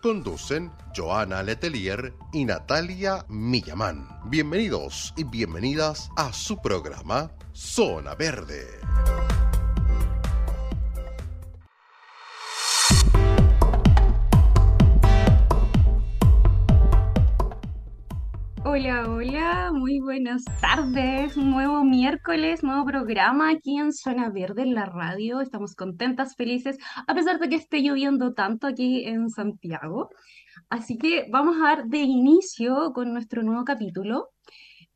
Conducen Joana Letelier y Natalia Millamán. Bienvenidos y bienvenidas a su programa Zona Verde. Hola, hola, muy buenas tardes. Nuevo miércoles, nuevo programa aquí en Zona Verde en la radio. Estamos contentas, felices, a pesar de que esté lloviendo tanto aquí en Santiago. Así que vamos a dar de inicio con nuestro nuevo capítulo.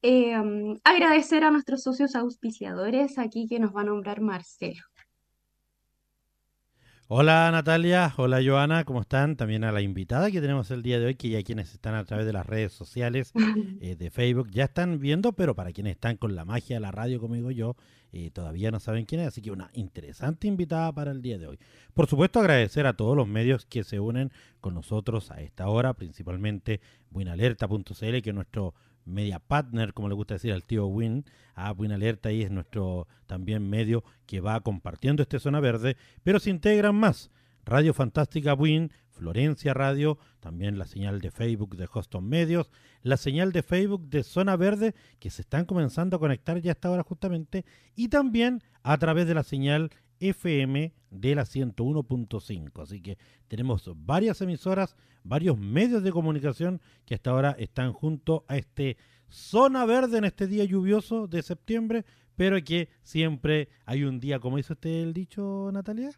Em, agradecer a nuestros socios auspiciadores aquí que nos va a nombrar Marcelo. Hola Natalia, hola Joana, ¿cómo están? También a la invitada que tenemos el día de hoy, que ya quienes están a través de las redes sociales eh, de Facebook ya están viendo, pero para quienes están con la magia de la radio, como digo yo, eh, todavía no saben quién es, así que una interesante invitada para el día de hoy. Por supuesto, agradecer a todos los medios que se unen con nosotros a esta hora, principalmente buenalerta.cl, que es nuestro media partner, como le gusta decir al tío Win. a Win Alerta ahí es nuestro también medio que va compartiendo este Zona Verde, pero se integran más. Radio Fantástica Win, Florencia Radio, también la señal de Facebook de Hoston Medios, la señal de Facebook de Zona Verde, que se están comenzando a conectar ya hasta ahora justamente, y también a través de la señal FM de la 101.5. Así que tenemos varias emisoras, varios medios de comunicación que hasta ahora están junto a este zona verde en este día lluvioso de septiembre, pero que siempre hay un día, como hizo usted el dicho, Natalia.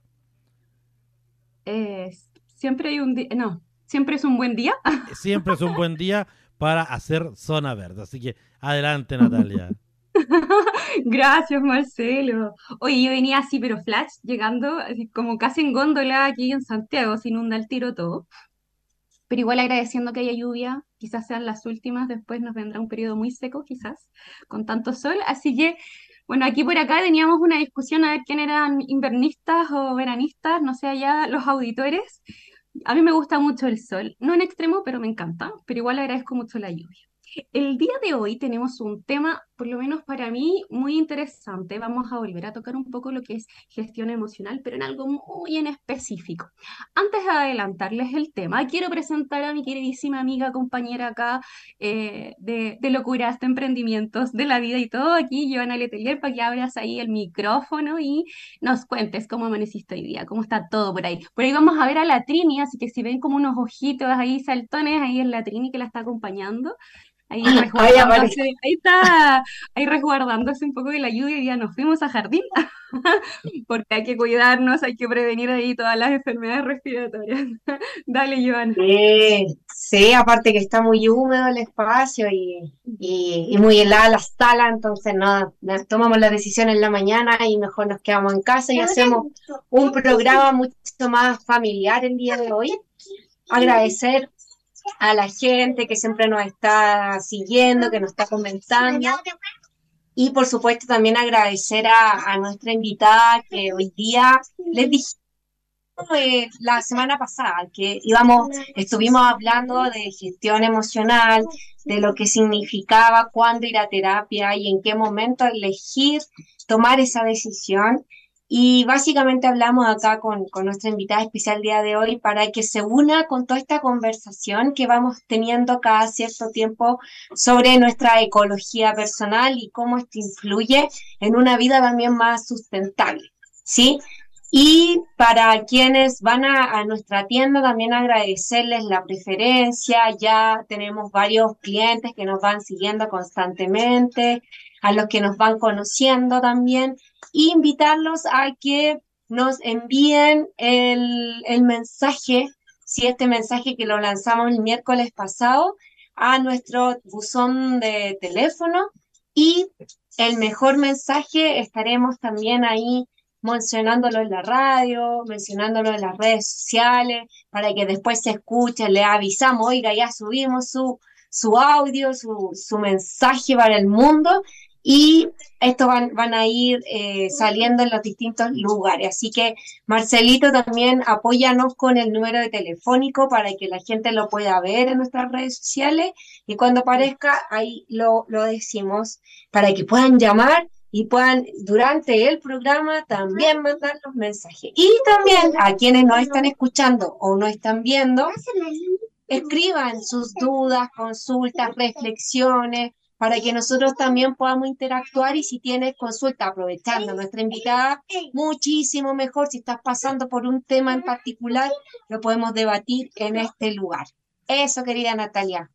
siempre hay un día, no, siempre es un buen día. siempre es un buen día para hacer zona verde. Así que adelante, Natalia. Gracias, Marcelo. Oye, yo venía así, pero flash, llegando como casi en góndola aquí en Santiago, se inunda el tiro todo. Pero igual agradeciendo que haya lluvia, quizás sean las últimas, después nos vendrá un periodo muy seco, quizás, con tanto sol. Así que, bueno, aquí por acá teníamos una discusión a ver quién eran invernistas o veranistas, no sé, allá los auditores. A mí me gusta mucho el sol, no en extremo, pero me encanta, pero igual agradezco mucho la lluvia. El día de hoy tenemos un tema, por lo menos para mí, muy interesante. Vamos a volver a tocar un poco lo que es gestión emocional, pero en algo muy en específico. Antes de adelantarles el tema, quiero presentar a mi queridísima amiga, compañera acá eh, de, de locuras, de emprendimientos, de la vida y todo, aquí, Joana Letelier, para que abras ahí el micrófono y nos cuentes cómo amaneciste hoy día, cómo está todo por ahí. Por ahí vamos a ver a la Trini, así que si ven como unos ojitos ahí saltones, ahí es la Trini que la está acompañando. Ahí, ahí está, ahí resguardándose un poco de la lluvia y ya nos fuimos a jardín, porque hay que cuidarnos, hay que prevenir ahí todas las enfermedades respiratorias. Dale, Joana. Sí, aparte que está muy húmedo el espacio y, y, muy helada la sala, entonces no, tomamos la decisión en la mañana y mejor nos quedamos en casa y hacemos un programa mucho más familiar el día de hoy. Agradecer a la gente que siempre nos está siguiendo, que nos está comentando. Y por supuesto también agradecer a, nuestra invitada que hoy día les dije eh, la semana pasada que íbamos, estuvimos hablando de gestión emocional, de lo que significaba cuándo ir a terapia y en qué momento elegir tomar esa decisión. Y básicamente hablamos acá con, nuestra invitada especial día de hoy para que se una con toda esta conversación que vamos teniendo cada cierto tiempo sobre nuestra ecología personal y cómo esto influye en una vida también más sustentable. ¿Sí? Y para quienes van a, a, nuestra tienda, también agradecerles la preferencia. Ya tenemos varios clientes que nos van siguiendo constantemente, a los que nos van conociendo también invitarlos a que nos envíen el, mensaje, si este mensaje que lo lanzamos el miércoles pasado, a nuestro buzón de teléfono y el mejor mensaje estaremos también ahí mencionándolo en la radio, mencionándolo en las redes sociales, para que después se escuche, le avisamos, oiga, ya subimos su, su audio, su, su mensaje para el mundo y estos van, van a ir eh, saliendo en los distintos lugares. Así que, Marcelito, también apóyanos con el número de telefónico para que la gente lo pueda ver en nuestras redes sociales y cuando aparezca ahí lo, lo decimos para que puedan llamar y puedan durante el programa también mandar los mensajes. Y también a quienes nos están escuchando o no están viendo, escriban sus dudas, consultas, reflexiones para que nosotros también podamos interactuar y si tienes consulta aprovechando nuestra invitada, muchísimo mejor. Si estás pasando por un tema en particular, lo podemos debatir en este lugar. Eso, querida Natalia.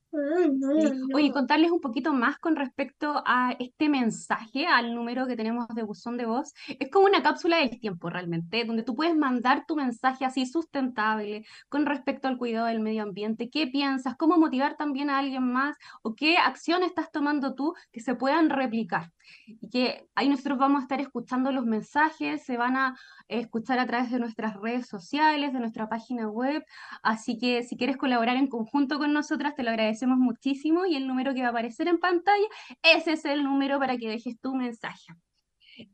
Oye, contarles un poquito más con respecto a este mensaje, al número que tenemos de buzón de voz. Es como una cápsula del tiempo realmente, donde tú puedes mandar tu mensaje así sustentable con respecto al cuidado del medio ambiente. ¿Qué piensas? ¿Cómo motivar también a alguien más? ¿O qué acción estás tomando tú que se puedan replicar? Y que ahí nosotros vamos a estar escuchando los mensajes, se van a escuchar a través de nuestras redes sociales, de nuestra página web. Así que si quieres colaborar en conjunto con nosotras, te lo agradecemos muchísimo y el número que va a aparecer en pantalla, ese es el número para que dejes tu mensaje.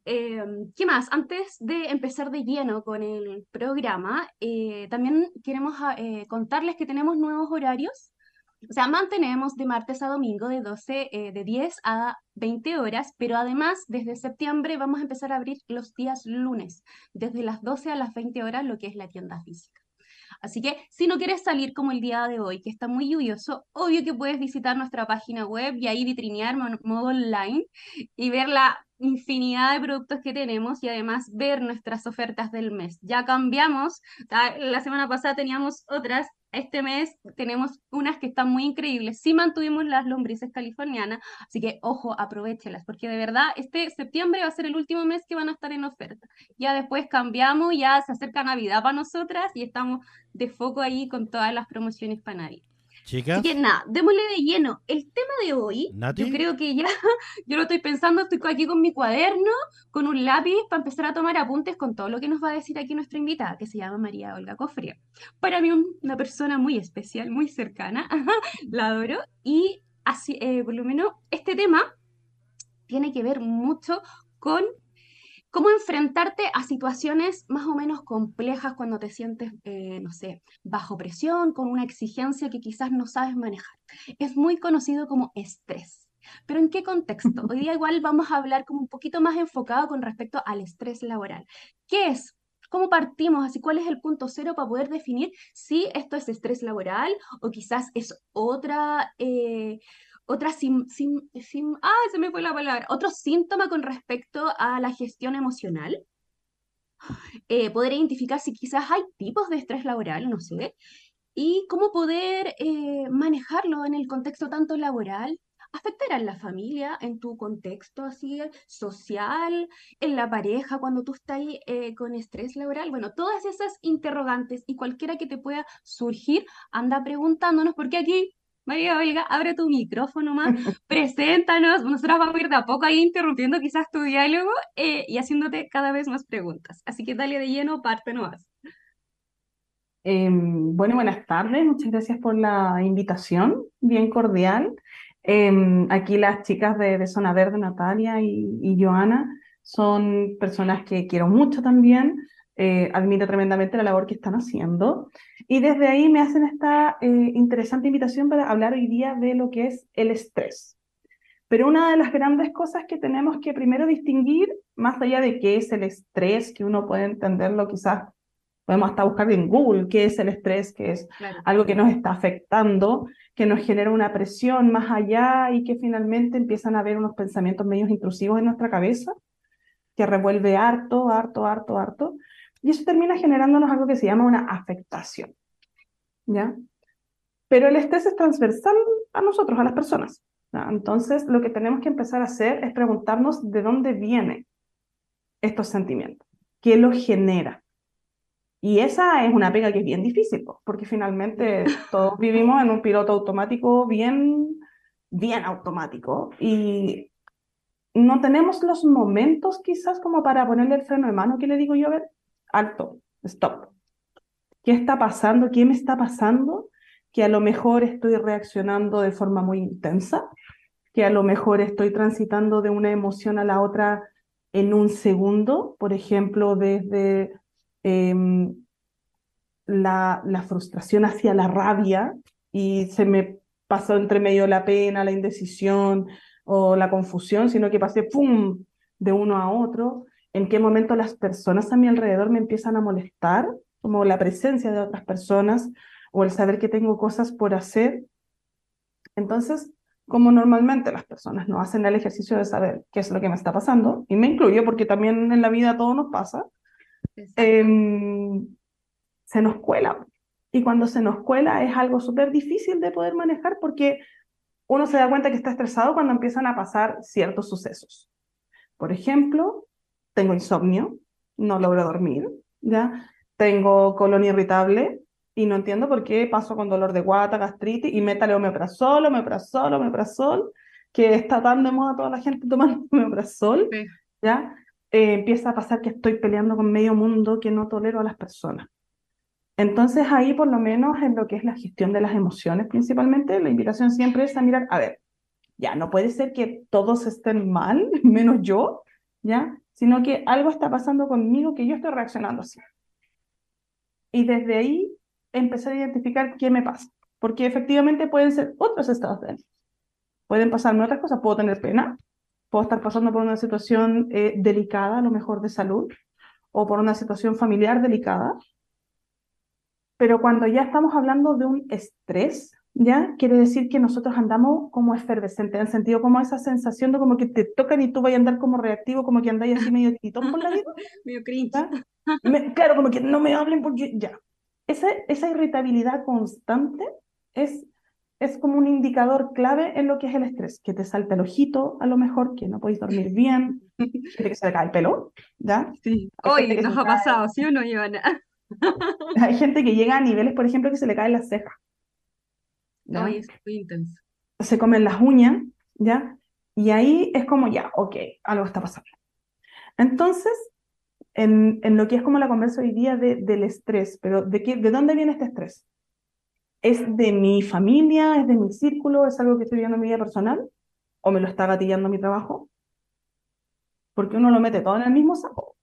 Em, ¿Qué más? Antes de empezar de lleno con el programa, eh, también queremos ah, eh, contarles que tenemos nuevos horarios. O sea, mantenemos de martes a domingo de 12, eh, de 10 a 20 horas, pero además desde septiembre vamos a empezar a abrir los días lunes, desde las 12 a las 20 horas, lo que es la tienda física. Así que si no quieres salir como el día de hoy, que está muy lluvioso, obvio que puedes visitar nuestra página web y ahí vitrinear modo online y ver la infinidad de productos que tenemos y además ver nuestras ofertas del mes. Ya cambiamos, la semana pasada teníamos otras este mes tenemos unas que están muy increíbles. Sí mantuvimos las lombrices californianas, así que ojo, aprovechelas, porque de verdad este septiembre va a ser el último mes que van a estar en oferta. Ya después cambiamos, ya se acerca Navidad para nosotras y estamos de foco ahí con todas las promociones para nadie. Chicas. Así que nada, démosle de lleno. El tema de hoy, yo creo que ya, yo lo estoy pensando, estoy aquí con mi cuaderno, con un lápiz para empezar a tomar apuntes con todo lo que nos va a decir aquí nuestra invitada, que se llama María Olga Cofría. Para mí una persona muy especial, muy cercana, la adoro, y así, eh, por lo menos este tema tiene que ver mucho con cómo enfrentarte a situaciones más o menos complejas cuando te sientes, eh, no sé, bajo presión, con una exigencia que quizás no sabes manejar. Es muy conocido como estrés. Pero ¿en qué contexto? Hoy día igual vamos a hablar como un poquito más enfocado con respecto al estrés laboral. ¿Qué es? ¿Cómo partimos? Así, ¿cuál es el punto cero para poder definir si esto es estrés laboral o quizás es otra, eh, otra sim, sim, sim, ah, se me fue la palabra, otro síntoma con respecto a la gestión emocional. Eh, poder identificar si quizás hay tipos de estrés laboral, no sé, y cómo poder eh, manejarlo en el contexto tanto laboral, afectará en la familia, en tu contexto así social, en la pareja, cuando tú estás eh, con estrés laboral. Bueno, todas esas interrogantes y cualquiera que te pueda surgir, anda preguntándonos, porque aquí María Olga, abre tu micrófono más, preséntanos, nosotros vamos a ir de a poco ahí interrumpiendo quizás tu diálogo eh, y haciéndote cada vez más preguntas. Así que dale de lleno, parte nomás. Em, bueno, buenas tardes, muchas gracias por la invitación, bien cordial. Em, aquí las chicas de, Zona Verde, Natalia y Joana, son personas que quiero mucho también. Eh, admiro tremendamente la labor que están haciendo. Y desde ahí me hacen esta eh, interesante invitación para hablar hoy día de lo que es el estrés. Pero una de las grandes cosas que tenemos que primero distinguir, más allá de qué es el estrés, que uno puede entenderlo quizás, podemos hasta buscar en Google qué es el estrés, que es algo que nos está afectando, que nos genera una presión más allá y que finalmente empiezan a haber unos pensamientos medios intrusivos en nuestra cabeza, que revuelve harto, harto, harto, harto. Y eso termina generándonos algo que se llama una afectación. ¿Ya? Pero el estrés es transversal a nosotros, a las personas. Entonces, lo que tenemos que empezar a hacer es preguntarnos de dónde vienen estos sentimientos, qué los genera. Y esa es una pega que es bien difícil, porque finalmente todos vivimos en un piloto automático bien, bien automático y no tenemos los momentos quizás como para ponerle el freno de mano que le digo yo, a ver, alto, stop. ¿Qué está pasando? ¿Qué me está pasando? Que a lo mejor estoy reaccionando de forma muy intensa que a lo mejor estoy transitando de una emoción a la otra en un segundo, por ejemplo, desde em, la, la, frustración hacia la rabia y se me pasó entre medio la pena, la indecisión o la confusión, sino que pasé ¡pum! de uno a otro, en qué momento las personas a mi alrededor me empiezan a molestar, como la presencia de otras personas o el saber que tengo cosas por hacer. Entonces, como normalmente las personas no hacen el ejercicio de saber qué es lo que me está pasando, y me incluyo porque también en la vida todo nos pasa, eh, se nos cuela. Y cuando se nos cuela es algo súper difícil de poder manejar porque uno se da cuenta que está estresado cuando empiezan a pasar ciertos sucesos. Por ejemplo, tengo insomnio, no logro dormir, ¿ya? Tengo colon irritable, y no entiendo por qué paso con dolor de guata, gastritis y métale omeprazol, omeprazol, omeprazol, que está tan de moda toda la gente tomando omeprazol, ¿ya? Eh, empieza a pasar que estoy peleando con medio mundo que no tolero a las personas. Entonces ahí por lo menos en lo que es la gestión de las emociones principalmente, la invitación siempre es a mirar, a ver, ya no puede ser que todos estén mal, menos yo, ¿ya? Sino que algo está pasando conmigo que yo estoy reaccionando así. Y desde ahí empezar a identificar qué me pasa, porque efectivamente pueden ser otros estados de ánimo. Pueden pasarme otras cosas, puedo tener pena, puedo estar pasando por una situación eh, delicada, a lo mejor de salud, o por una situación familiar delicada. Pero cuando ya estamos hablando de un estrés, ya quiere decir que nosotros andamos como efervescentes, en el sentido como esa sensación de como que te tocan y tú vas a andar como reactivo, como que andáis así medio titón por la vida. medio cringe. claro, como que no me hablen porque ya, esa, esa irritabilidad constante es, es como un indicador clave en lo que es el estrés, que te salta el ojito a lo mejor, que no podéis dormir bien, que se le cae el pelo, ¿ya? Sí, hoy nos ha pasado, ¿sí o no, Ivana? Hay gente que llega a niveles, por ejemplo, que se le caen las cejas. ¿Ya? es muy intenso. Se comen las uñas, ¿ya? Y ahí es como ya, ok, algo está pasando. Entonces, en, en, lo que es como la conversa hoy día de, del estrés, pero ¿de, qué, ¿de dónde viene este estrés? ¿Es de mi familia? ¿Es de mi círculo? ¿Es algo que estoy viendo en mi vida personal? ¿O me lo está gatillando mi trabajo? Porque uno lo mete todo en el mismo saco.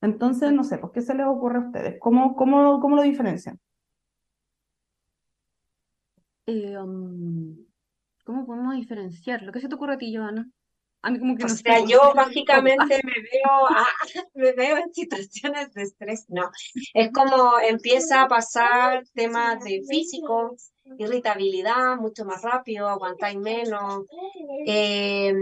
Entonces, no sé, pues, ¿qué se les ocurre a ustedes? ¿Cómo, cómo, cómo lo diferencian? Eh, um, ¿cómo podemos diferenciarlo? ¿Qué se te ocurre a ti, Joana? o sea, yo mágicamente me veo, me veo en situaciones de estrés, no. Es como empieza a pasar temas de físico, irritabilidad, mucho más rápido, aguantáis menos. Eh,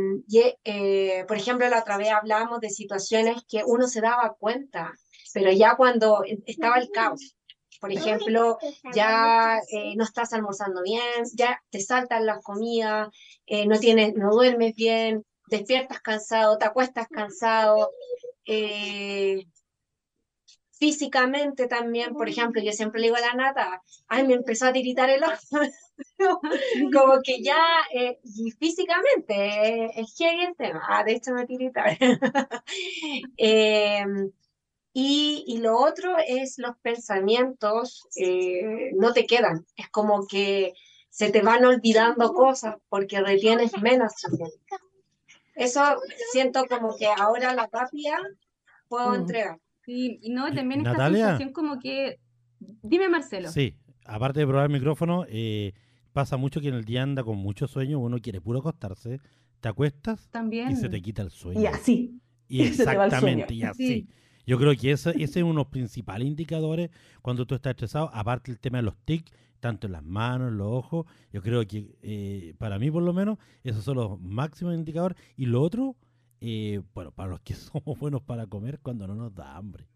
eh, por ejemplo, la otra vez hablábamos de situaciones que uno se daba cuenta, pero ya cuando estaba el caos. Por ejemplo, ya eh, no estás almorzando bien, ya te saltan las comidas, no, tienes, no duermes bien, despiertas cansado, te acuestas cansado. Eh, físicamente también, por ejemplo, yo siempre le digo a la nata, ay, me empezó a tiritar el ojo. como que ya, eh, y físicamente, eh, es que el tema, ah, de hecho me tirita. y, y, lo otro es los pensamientos, no te quedan, es como que se te van olvidando cosas porque retienes menos eso siento como que ahora la tapia puedo mm. entregar. Sí, y no, también esta sensación como que... Dime, Marcelo. Sí, aparte de probar el micrófono, eh, pasa mucho que en el día anda con mucho sueño, uno quiere puro acostarse, te acuestas también. y se te quita el sueño. Y así. Y exactamente, y así. Yo creo que ese, ese es uno de los principales indicadores cuando tú estás estresado, aparte el tema de los tics, tanto en las manos, en los ojos. Yo creo que eh, para mí por lo menos esos son los máximos indicadores. Y lo otro, eh, bueno, para los que somos buenos para comer cuando no nos da hambre.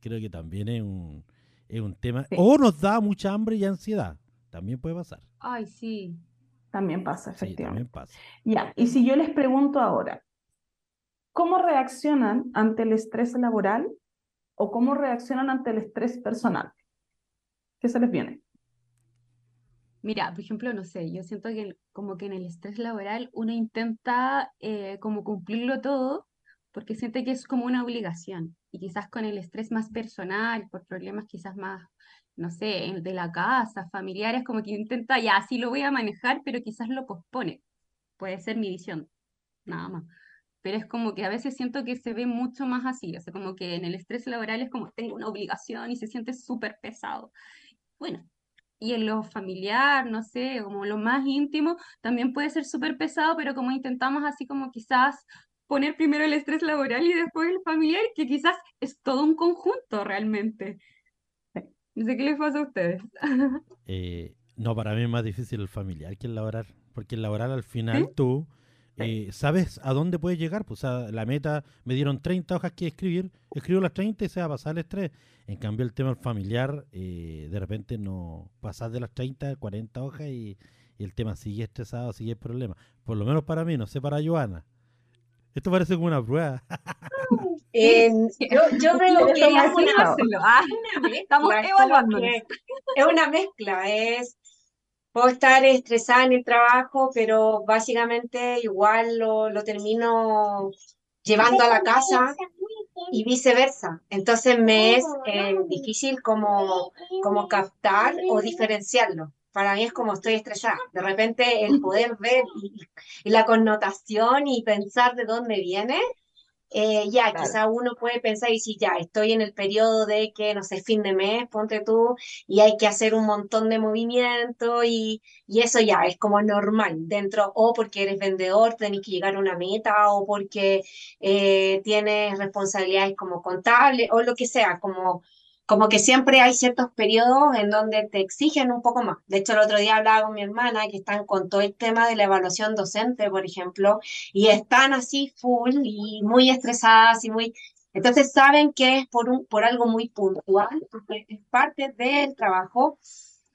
Creo que también es un, es un tema. O nos da mucha hambre y ansiedad. También puede pasar. Ay, sí. También pasa, efectivamente. también pasa. Ya, y si yo les pregunto ahora, ¿cómo reaccionan ante el estrés laboral o cómo reaccionan ante el estrés personal? ¿Qué se les viene? Mira, por ejemplo, no sé, yo siento que como que en el estrés laboral uno intenta eh, como cumplirlo todo porque siente que es como una obligación y quizás con el estrés más personal, por problemas quizás más, no sé, de la casa, familiares, como que intenta, ya, sí lo voy a manejar, pero quizás lo pospone puede ser mi visión, nada más. Pero es como que a veces siento que se ve mucho más así, o sea, como que en el estrés laboral es como tengo una obligación y se siente súper pesado. Bueno, y en lo familiar, no sé, como lo más íntimo, también puede ser súper pesado, pero como intentamos así como quizás poner primero el estrés laboral y después el familiar, que quizás es todo un conjunto realmente. No sé qué les pasa a ustedes. Eh, no, para mí es más difícil el familiar que el laboral, porque el laboral al final tú eh, sabes a dónde puedes llegar. Pues, la meta, me dieron 30 hojas que escribir, escribo las 30 y se va a pasar el estrés. En cambio, el tema familiar, eh, de repente no pasas de las 30 40 hojas y, el tema sigue estresado, sigue el problema. Por lo menos para mí, no sé para Joana. Esto parece como una prueba. yo, yo veo que es una, estamos evaluando. Es una mezcla, es puedo estar estresada en el trabajo, pero básicamente igual lo, lo termino llevando a la casa y viceversa. Entonces me es eh, difícil como, como captar o diferenciarlo. Para mí es como estoy estresada. De repente el poder ver y la connotación y pensar de dónde viene eh, ya, quizá uno puede pensar y si ya estoy en el periodo de que, no sé, fin de mes, ponte tú, y hay que hacer un montón de movimiento y, y eso ya es como normal dentro, o porque eres vendedor, tenés que llegar a una meta, o porque eh, tienes responsabilidades como contable, o lo que sea, como como que siempre hay ciertos periodos en donde te exigen un poco más. De hecho, el otro día hablaba con mi hermana que están con todo el tema de la evaluación docente, por ejemplo, y están así full y muy estresadas y muy... Entonces saben que es por, un, por algo muy puntual, porque es parte del trabajo,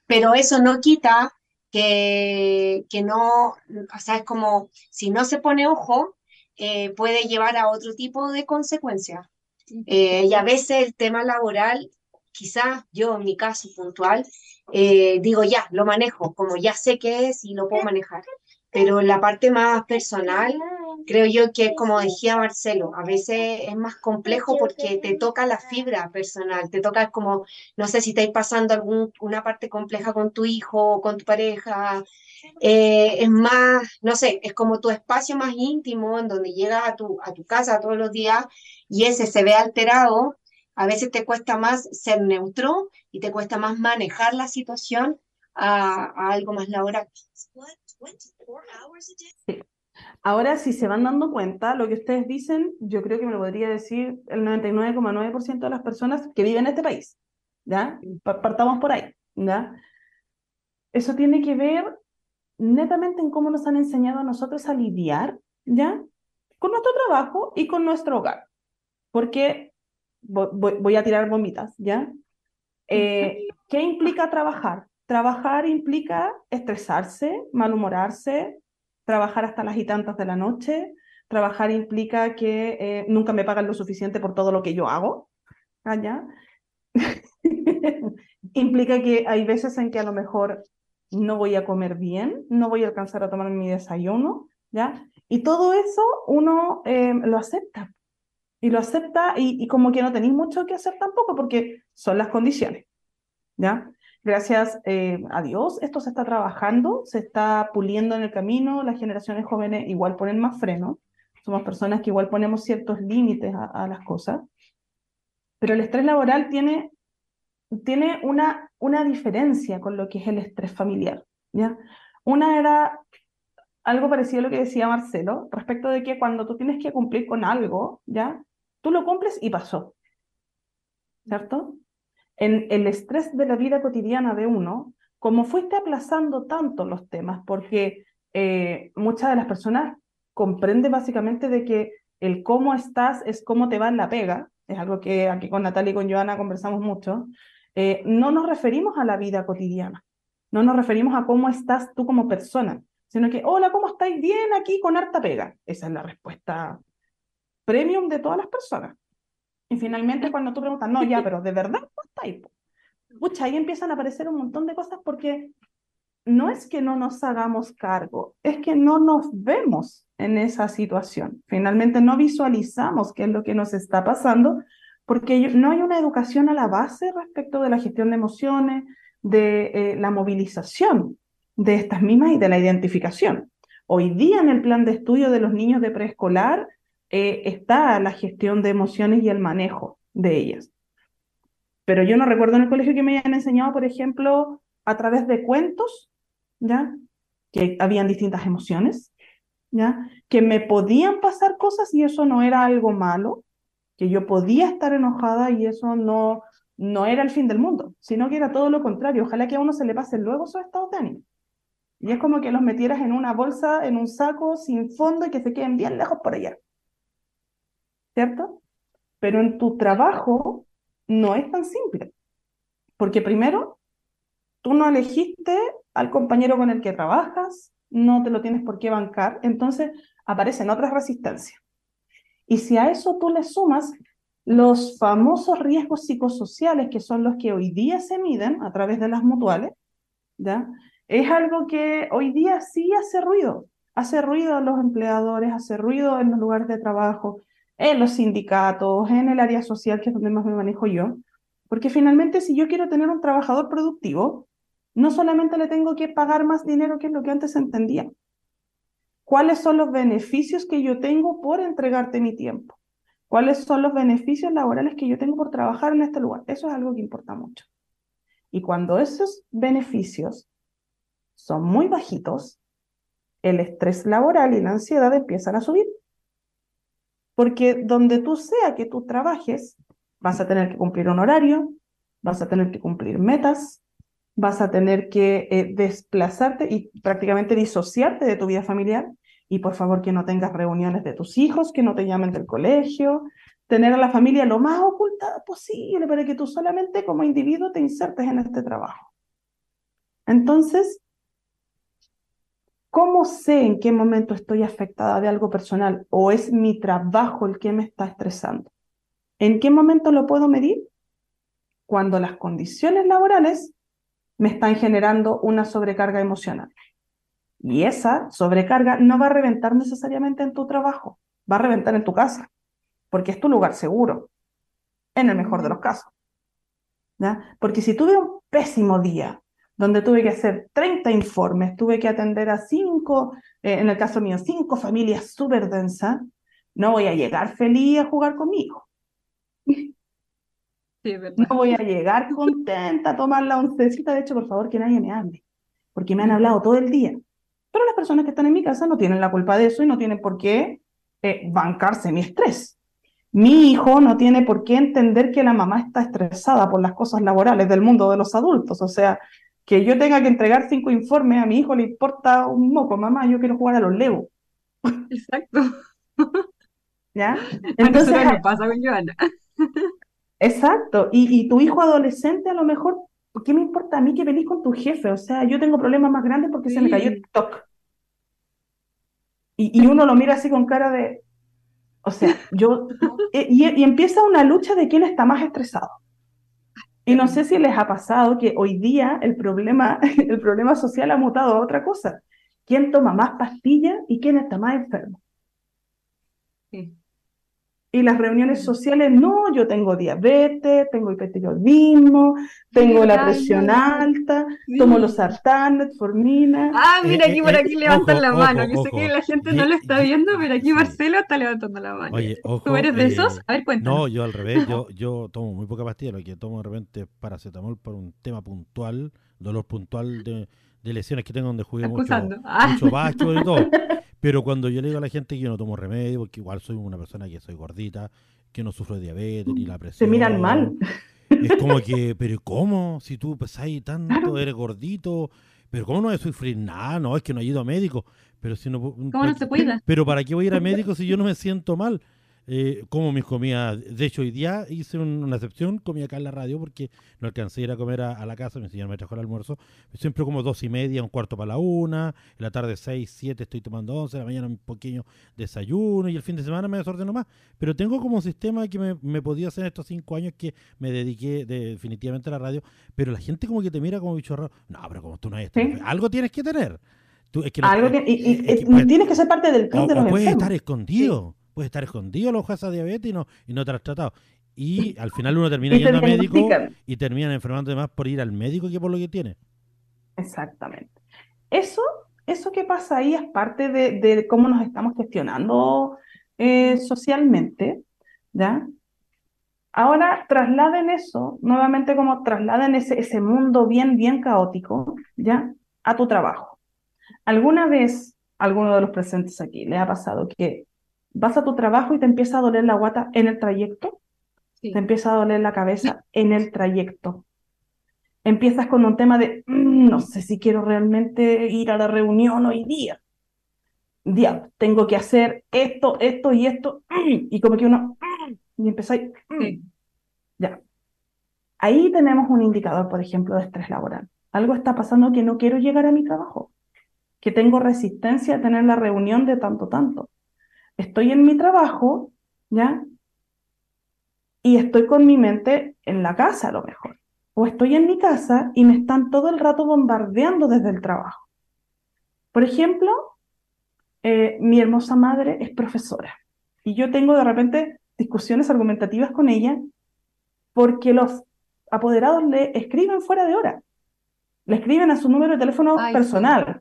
pero eso no quita que, que no, o sea, es como si no se pone ojo, eh, puede llevar a otro tipo de consecuencias. Eh, y a veces el tema laboral quizás yo en mi caso puntual, eh, digo ya, lo manejo, como ya sé qué es y lo puedo manejar. Pero la parte más personal, creo yo que como decía Marcelo, a veces es más complejo porque te toca la fibra personal, te toca como, no sé si estáis pasando alguna parte compleja con tu hijo o con tu pareja, eh, es más, no sé, es como tu espacio más íntimo en donde llegas a tu, a tu casa todos los días y ese se ve alterado a veces te cuesta más ser neutro y te cuesta más manejar la situación a, algo más laboral. Ahora, si se van dando cuenta, lo que ustedes dicen, yo creo que me lo podría decir el 99,9% de las personas que viven en este país. ¿Ya? Partamos por ahí. ¿Ya? Eso tiene que ver netamente en cómo nos han enseñado a nosotros a lidiar, ¿ya? Con nuestro trabajo y con nuestro hogar. Porque voy, a tirar bombitas, ¿ya? Eh, ¿Qué implica trabajar? Trabajar implica estresarse, malhumorarse, trabajar hasta las y tantas de la noche. Trabajar implica que eh, nunca me pagan lo suficiente por todo lo que yo hago. ¿ya? implica que hay veces en que a lo mejor no voy a comer bien, no voy a alcanzar a tomar mi desayuno, ¿ya? Y todo eso uno eh, lo acepta y lo acepta y, como que no tenéis mucho que hacer tampoco porque son las condiciones. ¿Ya? Gracias eh, a Dios, esto se está trabajando, se está puliendo en el camino, las generaciones jóvenes igual ponen más freno, somos personas que igual ponemos ciertos límites a, las cosas, pero el estrés laboral tiene, tiene una, una diferencia con lo que es el estrés familiar. ¿ya? Una era algo parecido a lo que decía Marcelo, respecto de que cuando tú tienes que cumplir con algo, ¿ya? Tú lo cumples y pasó. ¿Cierto? En el estrés de la vida cotidiana de uno, como fuiste aplazando tanto los temas, porque eh, muchas de las personas comprenden básicamente de que el cómo estás es cómo te va en la pega, es algo que aquí con Natalia y con Joana conversamos mucho, eh, no nos referimos a la vida cotidiana, no nos referimos a cómo estás tú como persona, sino que, hola, ¿cómo estáis? Bien aquí con harta pega. Esa es la respuesta premium de todas las personas. Y finalmente cuando tú preguntas, no, ya, pero ¿de verdad cómo está ahí? Pucha, ahí empiezan a aparecer un montón de cosas porque no es que no nos hagamos cargo, es que no nos vemos en esa situación. Finalmente no visualizamos qué es lo que nos está pasando porque no hay una educación a la base respecto de la gestión de emociones, de eh, la movilización de estas mismas y de la identificación. Hoy día en el plan de estudio de los niños de preescolar eh, está la gestión de emociones y el manejo de ellas. Pero yo no recuerdo en el colegio que me hayan enseñado, por ejemplo, a través de cuentos, ¿ya? Que habían distintas emociones, ¿ya? Que me podían pasar cosas y eso no era algo malo, que yo podía estar enojada y eso no, no era el fin del mundo, sino que era todo lo contrario. Ojalá que a uno se le pase luego su estado de ánimo. Y es como que los metieras en una bolsa, en un saco sin fondo y que se queden bien lejos por allá. ¿Cierto? Pero en tu trabajo no es tan simple. Porque primero, tú no elegiste al compañero con el que trabajas, no te lo tienes por qué bancar, entonces aparecen otras resistencias. Y si a eso tú le sumas los famosos riesgos psicosociales, que son los que hoy día se miden a través de las mutuales, ¿ya? es algo que hoy día sí hace ruido. Hace ruido a los empleadores, hace ruido en los lugares de trabajo, en los sindicatos, en el área social, que es donde más me manejo yo. Porque finalmente, si yo quiero tener un trabajador productivo, no solamente le tengo que pagar más dinero, que es lo que antes entendía. ¿Cuáles son los beneficios que yo tengo por entregarte mi tiempo? ¿Cuáles son los beneficios laborales que yo tengo por trabajar en este lugar? Eso es algo que importa mucho. Y cuando esos beneficios son muy bajitos, el estrés laboral y la ansiedad empiezan a subir. Porque donde tú sea que tú trabajes, vas a tener que cumplir un horario, vas a tener que cumplir metas, vas a tener que eh, desplazarte y prácticamente disociarte de tu vida familiar y por favor que no tengas reuniones de tus hijos, que no te llamen del colegio, tener a la familia lo más ocultada posible para que tú solamente como individuo te insertes en este trabajo. Entonces, ¿cómo sé en qué momento estoy afectada de algo personal o es mi trabajo el que me está estresando? ¿En qué momento lo puedo medir? Cuando las condiciones laborales me están generando una sobrecarga emocional. Y esa sobrecarga no va a reventar necesariamente en tu trabajo, va a reventar en tu casa, porque es tu lugar seguro, en el mejor de los casos. Porque si tuve un pésimo día, donde tuve que hacer 30 informes, tuve que atender a cinco, eh, en el caso mío, cinco familias súper densas, no voy a llegar feliz a jugar conmigo. no voy a llegar contenta a tomar la oncecita. De hecho, por favor, que nadie me hable, porque me han hablado todo el día. Pero las personas que están en mi casa no tienen la culpa de eso y no tienen por qué eh, bancarse mi estrés. Mi hijo no tiene por qué entender que la mamá está estresada por las cosas laborales del mundo de los adultos. O sea, que yo tenga que entregar cinco informes, a mi hijo le importa un moco, mamá, yo quiero jugar a los Lego. Exacto. ¿Ya? Entonces, ¿qué pasa con Joana. Exacto. Y, y tu hijo adolescente a lo mejor ¿qué me importa a mí que venís con tu jefe? O sea, yo tengo problemas más grandes porque se me cayó TikTok. Y, y, uno lo mira así con cara de, o sea, yo, y, y, empieza una lucha de quién está más estresado. Y no sé si les ha pasado que hoy día el problema, el problema social ha mutado a otra cosa. ¿Quién toma más pastillas y quién está más enfermo? Sí. Y las reuniones sociales, no, yo tengo diabetes, tengo hipertiroidismo, tengo la presión alta, tomo los sartán, formina. Ah, mira, aquí por aquí levantan la mano. Yo sé que la gente no lo está viendo, pero aquí Marcelo está levantando la mano. Oye, ojo, ¿Tú eres de esos? A ver, cuéntame. No, yo al revés, yo, yo tomo muy poca pastilla, lo que tomo de repente es paracetamol por un tema puntual, dolor puntual de, de lesiones que tengo donde jugué mucho, ah. mucho y todo. Pero cuando yo le digo a la gente que yo no tomo remedio, porque igual soy una persona que soy gordita, que no sufro de diabetes ni la presión. Se miran mal. Es como que, pero ¿cómo? Si tú pesáis tanto, eres gordito, pero ¿cómo no voy a sufrir nada? No, es que no he ido a médico. Pero si no, ¿Cómo no se cuida? Pero ¿para qué voy a ir a médico si yo no me siento mal? Eh, como mis comidas. De hecho, hoy día hice una excepción, comí acá en la radio porque no alcancé a ir a comer a, la casa, mi señor me trajo el almuerzo. Siempre como dos y media, un cuarto para la una, en la tarde seis, siete estoy tomando once, en la mañana un pequeño desayuno y el fin de semana me desordeno más. Pero tengo como un sistema que me, me podía hacer estos cinco años que me dediqué definitivamente a la radio, pero la gente como que te mira como bicho raro. No, pero como tú no eres, algo tienes que tener. Tú, es que algo que, y, tienes que ser parte del club de los puedes estar escondido puede estar escondido los ojos de diabetes y no, y no te has tratado. Y al final uno termina yendo al médico y termina enfermando más por ir al médico que por lo que tiene. Exactamente. Eso eso que pasa ahí es parte de, cómo nos estamos gestionando eh, socialmente, ¿ya? Ahora trasladen eso, nuevamente como trasladen ese, ese mundo bien, bien caótico, ¿ya? A tu trabajo. ¿Alguna vez, alguno de los presentes aquí, le ha pasado que vas a tu trabajo y te empieza a doler la guata en el trayecto? Te empieza a doler la cabeza en el trayecto. Empiezas con un tema de, mm, no sé si quiero realmente ir a la reunión hoy día. Día, tengo que hacer esto, esto y esto. y como que uno, y empezáis. Ya. Ahí tenemos un indicador, por ejemplo, de estrés laboral. Algo está pasando que no quiero llegar a mi trabajo, que tengo resistencia a tener la reunión de tanto, tanto. Estoy en mi trabajo, ¿ya? Y estoy con mi mente en la casa a lo mejor. O estoy en mi casa y me están todo el rato bombardeando desde el trabajo. Por ejemplo, eh, mi hermosa madre es profesora y yo tengo de repente discusiones argumentativas con ella porque los apoderados le escriben fuera de hora. Le escriben a su número de teléfono personal.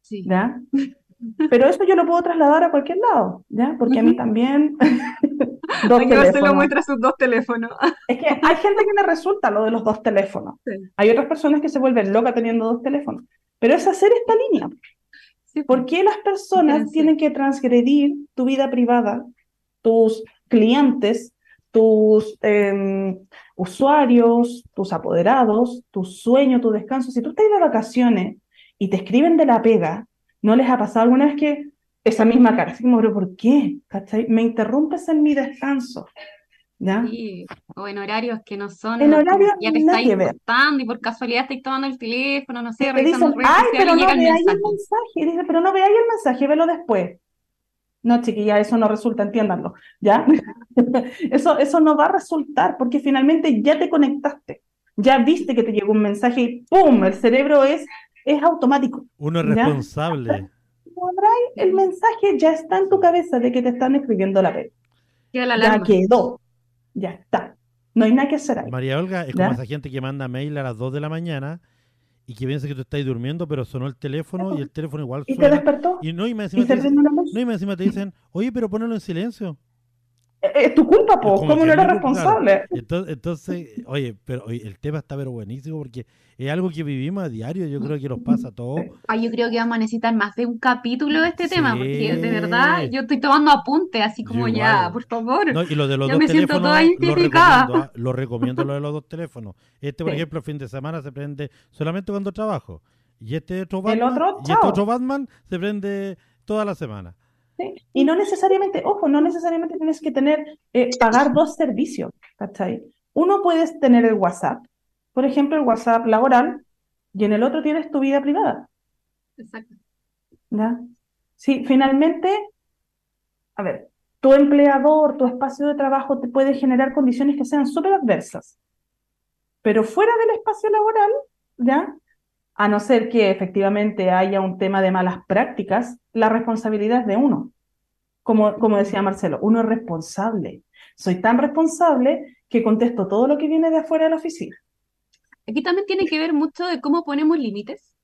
Sí. ¿ya? Pero eso yo lo puedo trasladar a cualquier lado, ¿ya? Porque a mí también. dos se lo muestra sus dos teléfonos. es que hay gente que le resulta lo de los dos teléfonos. Hay otras personas que se vuelven locas teniendo dos teléfonos. Pero es hacer esta línea. Sí, ¿Por qué las personas tienen que transgredir tu vida privada, tus clientes, tus em, usuarios, tus apoderados, tu sueño, tu descanso. Si tú estás de vacaciones y te escriben de la pega, ¿no les ha pasado alguna vez que esa misma cara, así como, pero ¿por qué? Me interrumpes en mi descanso. ¿Ya? Sí, o en horarios que no son. En horarios ya te estáis cortando y por casualidad estáis tomando el teléfono, no sé, te dicen, ay, pero no veáis el mensaje. Dice, pero no veáis el mensaje, velo después. No, chiquilla, eso no resulta, entiéndanlo, ¿ya? eso, eso no va a resultar porque finalmente ya te conectaste, ya viste que te llegó un mensaje y ¡pum! El cerebro es, es automático. Uno es responsable. El mensaje ya está en tu cabeza de que te están escribiendo la vez. Ya quedó, ya está. No hay nada que hacer ahí. María Olga es como esa gente que manda mail a las 2 de la mañana y que piensa que tú estás durmiendo, pero sonó el teléfono y el teléfono igual suena. ¿Y te despertó? Y no, y me encima, te, dicen, no, y me encima te dicen, oye, pero ponelo en silencio. Eh, es tu culpa, po. ¿Cómo no eres responsable? Entonces, oye, pero el tema está pero buenísimo porque es algo que vivimos a diario. Yo creo que nos pasa a todos. Ay, yo creo que vamos a necesitar más de un capítulo de este tema porque de verdad yo estoy tomando apuntes así como ya, por favor. y lo de los dos teléfonos lo recomiendo, ¿ah? lo recomiendo lo de los dos teléfonos. Este, por ejemplo, el fin de semana se prende solamente cuando trabajo. Y este otro Batman, y este otro Batman se prende toda la semana. Y no necesariamente, ojo, no necesariamente tienes que tener, eh, pagar dos servicios, ¿cachai? Uno puedes tener el WhatsApp, por ejemplo, el WhatsApp laboral, y en el otro tienes tu vida privada. Exacto. ¿Ya? Sí, finalmente, a ver, tu empleador, tu espacio de trabajo te puede generar condiciones que sean súper adversas. Pero fuera del espacio laboral, ¿ya? A no ser que efectivamente haya un tema de malas prácticas, la responsabilidad es de uno. Como, como decía Marcelo, uno es responsable. Soy tan responsable que contesto todo lo que viene de afuera de la oficina. Aquí también tiene que ver mucho de cómo ponemos límites.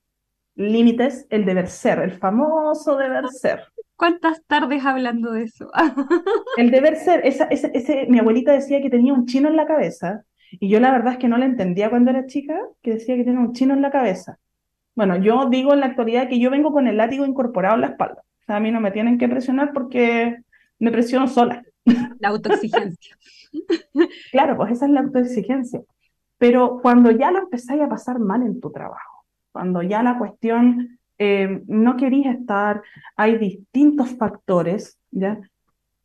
Límites, el deber ser, el famoso deber ser. ¿Cuántas tardes hablando de eso? el deber ser, esa, ese, mi abuelita decía que tenía un chino en la cabeza y yo la verdad es que no la entendía cuando era chica, que decía que tenía un chino en la cabeza. Bueno, yo digo en la actualidad que yo vengo con el látigo incorporado en la espalda. O sea, a mí no me tienen que presionar porque me presiono sola. La autoexigencia. claro, pues esa es la autoexigencia. Pero cuando ya lo empezáis a pasar mal en tu trabajo, cuando ya la cuestión eh, no querías estar, hay distintos factores, ¿ya?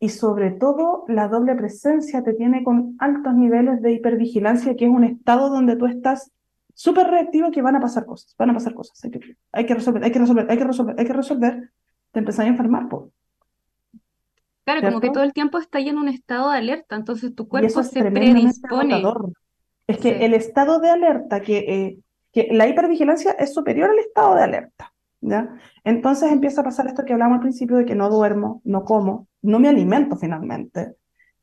Y sobre todo la doble presencia te tiene con altos niveles de hipervigilancia, que es un estado donde tú estás súper reactivo que van a pasar cosas, van a pasar cosas. Hay que, hay que resolver, hay que resolver, hay que resolver, hay que resolver. Te empezás a enfermar, por Claro, como que todo el tiempo está en un estado de alerta, entonces tu cuerpo se predispone. Es que el estado de alerta, que, eh, que la hipervigilancia es superior al estado de alerta. ¿Ya? Entonces empieza a pasar esto que hablamos al principio de que no duermo, no como, no me alimento finalmente,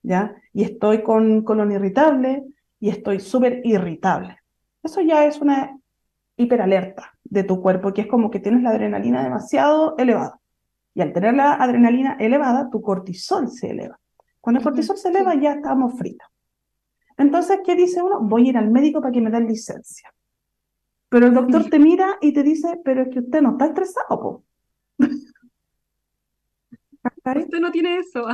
¿ya? Y estoy con colon irritable y estoy súper irritable. Eso ya es una hiperalerta, de tu cuerpo, que es como que tienes la adrenalina demasiado elevada. Y al tener la adrenalina elevada, tu cortisol se eleva. Cuando el cortisol se eleva, ya estamos fritos. Entonces, ¿qué dice uno? Voy a ir al médico para que me den licencia. Pero el doctor te mira y te dice, pero es que usted no está estresado, po. Usted no tiene eso.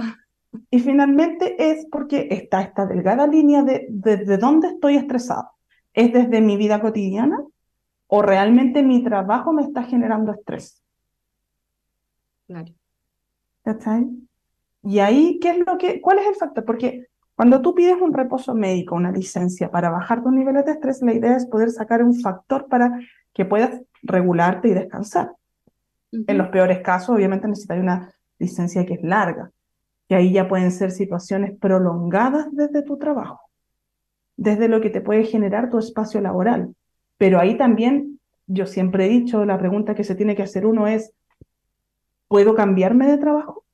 Y finalmente es porque está esta delgada línea de desde dónde estoy estresado. ¿Es desde mi vida cotidiana o realmente mi trabajo me está generando estrés? Claro. ¿Cachai? Y ahí, ¿qué es lo que, cuál es el factor? Porque cuando tú pides un reposo médico, una licencia para bajar tus niveles de estrés, la idea es poder sacar un factor para que puedas regularte y descansar. En los peores casos, obviamente necesitas una licencia que es larga. Y ahí ya pueden ser situaciones prolongadas desde tu trabajo, desde lo que te puede generar tu espacio laboral. Pero ahí también, yo siempre he dicho, la pregunta que se tiene que hacer uno es, ¿puedo cambiarme de trabajo?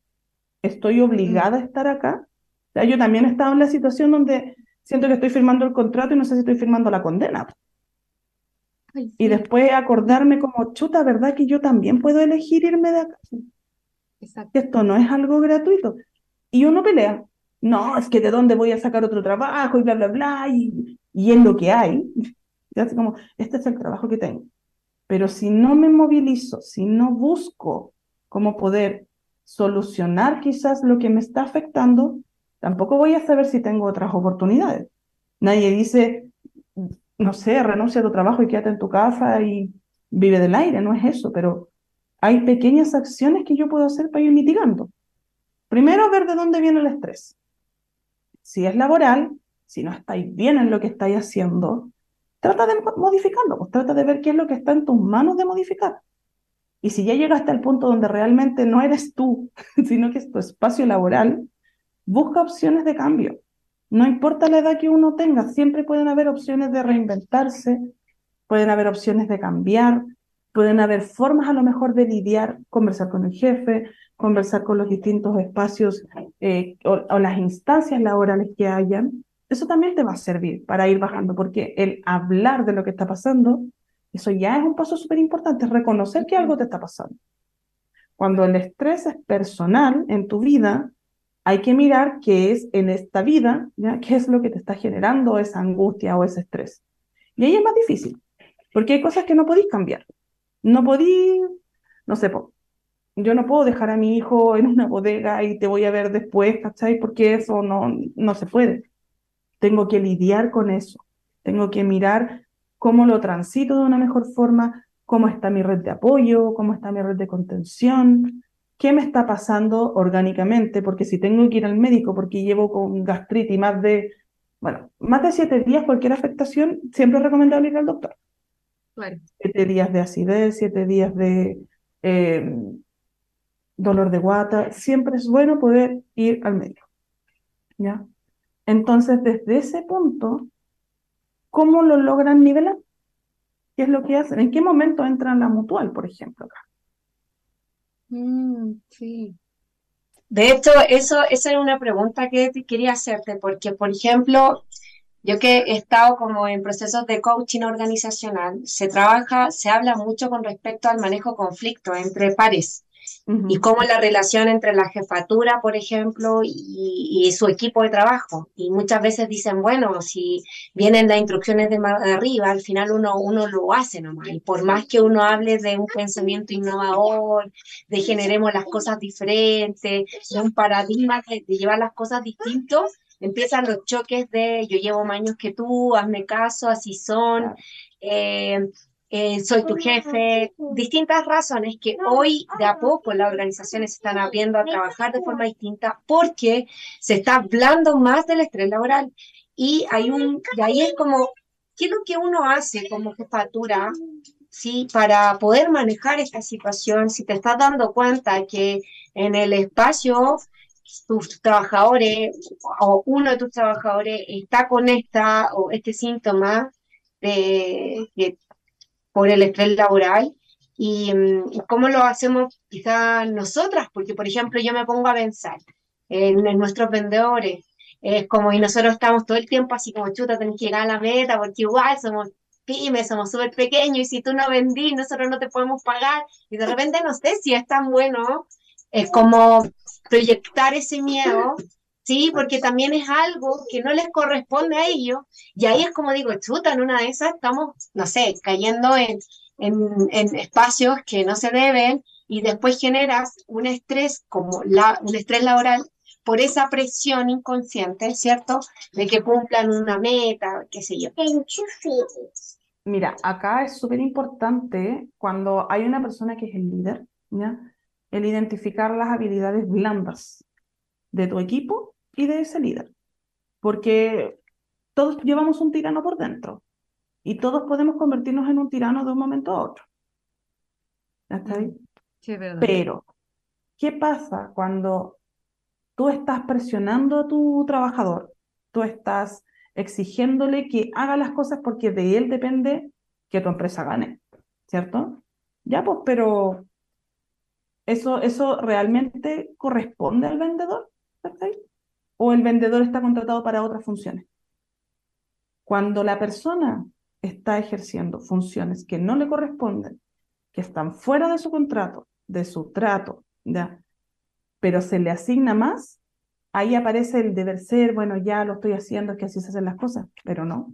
¿Estoy obligada a estar acá? O sea, yo también he estado en la situación donde siento que estoy firmando el contrato y no sé si estoy firmando la condena. Y después acordarme como, chuta, ¿verdad que yo también puedo elegir irme de acá? Exacto. Esto no es algo gratuito. Y uno pelea. No, es que de dónde voy a sacar otro trabajo y bla, bla, bla. Y, y es lo que hay. Y así como, este es el trabajo que tengo. Pero si no me movilizo, si no busco cómo poder solucionar quizás lo que me está afectando, tampoco voy a saber si tengo otras oportunidades. Nadie dice, no sé, renuncia a tu trabajo y quédate en tu casa y vive del aire, no es eso, pero hay pequeñas acciones que yo puedo hacer para ir mitigando. Primero, ver de dónde viene el estrés. Si es laboral, si no estáis bien en lo que estáis haciendo, trata de modificarlo, pues trata de ver qué es lo que está en tus manos de modificar. Y si ya llegaste al punto donde realmente no eres tú, sino que es tu espacio laboral, busca opciones de cambio. No importa la edad que uno tenga, siempre pueden haber opciones de reinventarse, pueden haber opciones de cambiar, pueden haber formas a lo mejor de lidiar, conversar con el jefe, conversar con los distintos espacios eh, o, las instancias laborales que hayan, eso también te va a servir para ir bajando, porque el hablar de lo que está pasando, eso ya es un paso súper importante, reconocer que algo te está pasando. Cuando el estrés es personal en tu vida, hay que mirar qué es en esta vida, qué es lo que te está generando esa angustia o ese estrés. Y ahí es más difícil, porque hay cosas que no podéis cambiar. No podéis, no sé, yo no puedo dejar a mi hijo en una bodega y te voy a ver después, ¿cachai? Porque eso no, no se puede. Tengo que lidiar con eso. Tengo que mirar cómo lo transito de una mejor forma, cómo está mi red de apoyo, cómo está mi red de contención, qué me está pasando orgánicamente, porque si tengo que ir al médico porque llevo con gastritis más de, bueno, más de siete días, cualquier afectación, siempre es recomendable ir al doctor. Claro. Siete días de acidez, siete días de eh, dolor de guata, siempre es bueno poder ir al médico. ¿Ya? Entonces, desde ese punto, ¿cómo lo logran nivelar? ¿Qué es lo que hacen? ¿En qué momento entran la mutual, por ejemplo, acá? Mm, sí. De hecho, eso, esa era una pregunta que quería hacerte, porque, por ejemplo, yo que he estado como en procesos de coaching organizacional, se trabaja, se habla mucho con respecto al manejo conflicto entre pares y cómo la relación entre la jefatura, por ejemplo, y, su equipo de trabajo. Y muchas veces dicen, bueno, si vienen las instrucciones de, arriba, al final uno, uno lo hace nomás. Y por más que uno hable de un pensamiento innovador, de generemos las cosas diferentes, de un paradigma de, llevar las cosas distintos, empiezan los choques de yo llevo más años que tú, hazme caso, así son. Eh, eh, soy tu jefe, distintas razones que hoy de a poco las organizaciones están abriendo a trabajar de forma distinta porque se está hablando más del estrés laboral y hay un, y ahí es como, ¿qué es lo que uno hace como jefatura? ¿sí? Para poder manejar esta situación, si te estás dando cuenta que en el espacio tus trabajadores o uno de tus trabajadores está con esta o este síntoma de, de por el estrés laboral y, mm, cómo lo hacemos quizás nosotras, porque por ejemplo yo me pongo a pensar en, nuestros vendedores, es como y nosotros estamos todo el tiempo así como chuta, tenemos que llegar a la meta porque igual somos pymes, somos súper pequeños y si tú no vendís, nosotros no te podemos pagar. Y de repente no sé si es tan bueno es como proyectar ese miedo, ¿sí? Porque también es algo que no les corresponde a ellos. Y ahí es como digo, chuta, en una de esas estamos, no sé, cayendo en, en, espacios que no se deben y después generas un estrés como la, un estrés laboral por esa presión inconsciente, ¿cierto? De que cumplan una meta, qué sé yo. Mira, acá es súper importante cuando hay una persona que es el líder, el identificar las habilidades blandas de tu equipo y de ese líder. Porque todos llevamos un tirano por dentro y todos podemos convertirnos en un tirano de un momento a otro. ¿Está ahí? Sí, verdad. Pero, ¿qué pasa cuando tú estás presionando a tu trabajador? Tú estás exigiéndole que haga las cosas porque de él depende que tu empresa gane, ¿cierto? Ya, pues, pero ¿Eso, eso realmente corresponde al vendedor? ¿O el vendedor está contratado para otras funciones? Cuando la persona está ejerciendo funciones que no le corresponden, que están fuera de su contrato, de su trato, ¿ya? pero se le asigna más, ahí aparece el deber ser, bueno, ya lo estoy haciendo, es que así se hacen las cosas, pero no,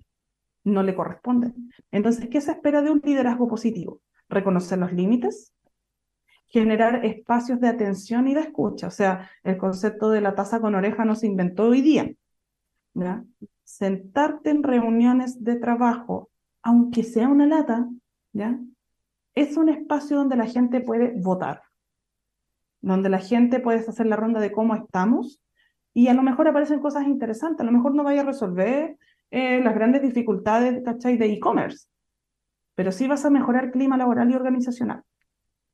no le corresponde. Entonces, ¿qué se espera de un liderazgo positivo? Reconocer los límites, generar espacios de atención y de escucha. O sea, el concepto de la taza con oreja no se inventó hoy día. ¿ya? Sentarte en reuniones de trabajo, aunque sea una lata, ¿ya? es un espacio donde la gente puede votar, donde la gente puede hacer la ronda de cómo estamos y a lo mejor aparecen cosas interesantes, a lo mejor no vaya a resolver eh, las grandes dificultades ¿cachai? de e-commerce, pero sí vas a mejorar el clima laboral y organizacional.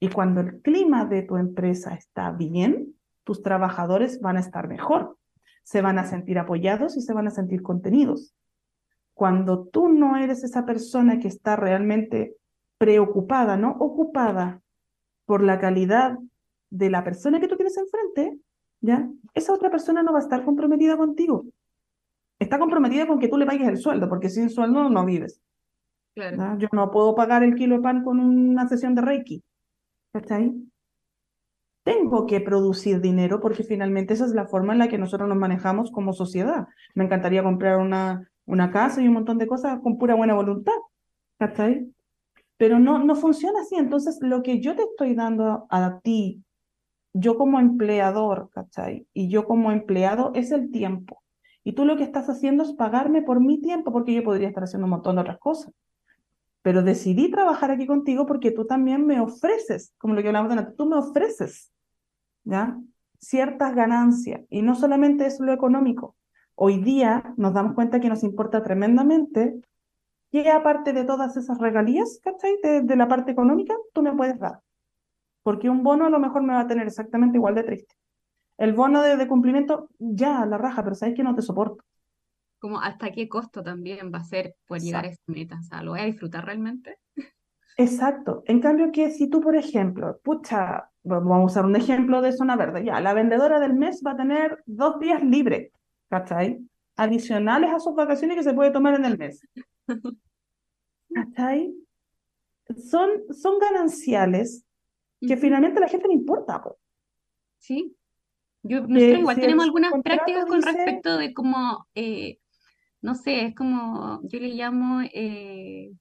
Y cuando el clima de tu empresa está bien, tus trabajadores van a estar mejor, se van a sentir apoyados y se van a sentir contenidos. Cuando tú no eres esa persona que está realmente preocupada, no ocupada por la calidad de la persona que tú tienes enfrente, ¿ya? Esa otra persona no va a estar comprometida contigo. Está comprometida con que tú le pagues el sueldo, porque sin sueldo no vives. Yo no puedo pagar el kilo de pan con una sesión de Reiki. ¿Cachai? Tengo que producir dinero porque finalmente esa es la forma en la que nosotros nos manejamos como sociedad. Me encantaría comprar una, una casa y un montón de cosas con pura buena voluntad. ¿Cachai? Pero no, no funciona así. Entonces, lo que yo te estoy dando a, ti, yo como empleador, ¿cachai? Y yo como empleado es el tiempo. Y tú lo que estás haciendo es pagarme por mi tiempo porque yo podría estar haciendo un montón de otras cosas pero decidí trabajar aquí contigo porque tú también me ofreces, como lo que hablamos de antes, tú me ofreces, ¿ya? Ciertas ganancias, y no solamente es lo económico. Hoy día nos damos cuenta que nos importa tremendamente que aparte de todas esas regalías, ¿cachai? De, la parte económica, tú me puedes dar. Porque un bono a lo mejor me va a tener exactamente igual de triste. El bono de, de cumplimiento, ya, la raja, pero sabes que no te soporto como hasta qué costo también va a ser por llegar a esa meta, o sea, ¿lo voy a disfrutar realmente? Exacto. En cambio que si tú, por ejemplo, pucha, vamos a usar un ejemplo de zona verde, ya, la vendedora del mes va a tener dos días libres, ¿cachai? Adicionales a sus vacaciones que se puede tomar en el mes. ¿Cachai? Son, son gananciales que finalmente a la gente le importa. Sí. Yo, nosotros igual tenemos algunas prácticas con respecto de cómo eh, no sé, es como, yo le llamo eh,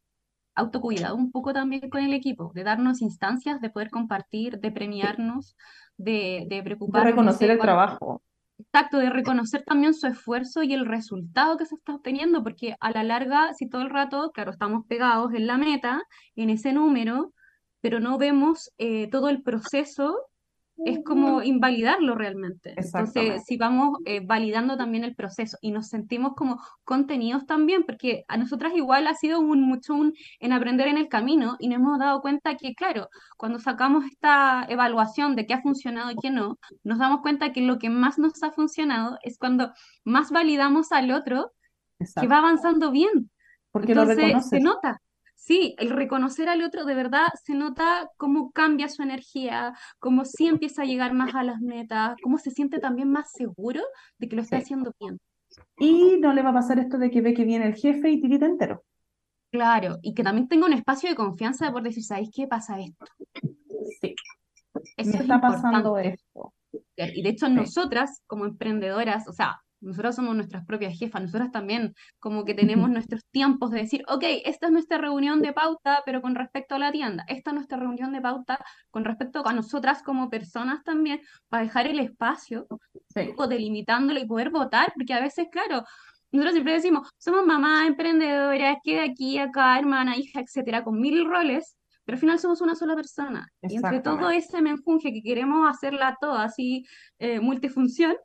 autocuidado un poco también con el equipo, de darnos instancias, de poder compartir, de premiarnos, de, de preocuparnos. De reconocer el trabajo. Exacto, de reconocer también su esfuerzo y el resultado que se está obteniendo, porque a la larga, si todo el rato, claro, estamos pegados en la meta, en ese número, pero no vemos eh, todo el proceso es como invalidarlo realmente. Entonces, si vamos eh, validando también el proceso y nos sentimos como contenidos también, porque a nosotras igual ha sido un, mucho un, en aprender en el camino y nos hemos dado cuenta que, claro, cuando sacamos esta evaluación de qué ha funcionado y qué no, nos damos cuenta que lo que más nos ha funcionado es cuando más validamos al otro que va avanzando bien. Porque lo se nota. Sí, el reconocer al otro de verdad se nota cómo cambia su energía, cómo sí empieza a llegar más a las metas, cómo se siente también más seguro de que lo está haciendo bien. Y no le va a pasar esto de que ve que viene el jefe y tirita entero. Claro, y que también tenga un espacio de confianza de poder decir, ¿sabéis qué pasa esto? Sí, Eso me es está pasando esto. Y de hecho Sí. nosotras como emprendedoras, o sea, nosotras somos nuestras propias jefas, nosotras también como que tenemos nuestros tiempos de decir, ok, esta es nuestra reunión de pauta, pero con respecto a la tienda, esta es nuestra reunión de pauta con respecto a nosotras como personas también, para dejar el espacio, Sí. un poco delimitándolo y poder votar, porque a veces, claro, nosotros siempre decimos, somos mamá, emprendedoras, que de aquí, acá, hermana, hija, etcétera, con mil roles, pero al final somos una sola persona. Y entre todo ese menjunje que queremos hacerla toda así, eh, multifunción,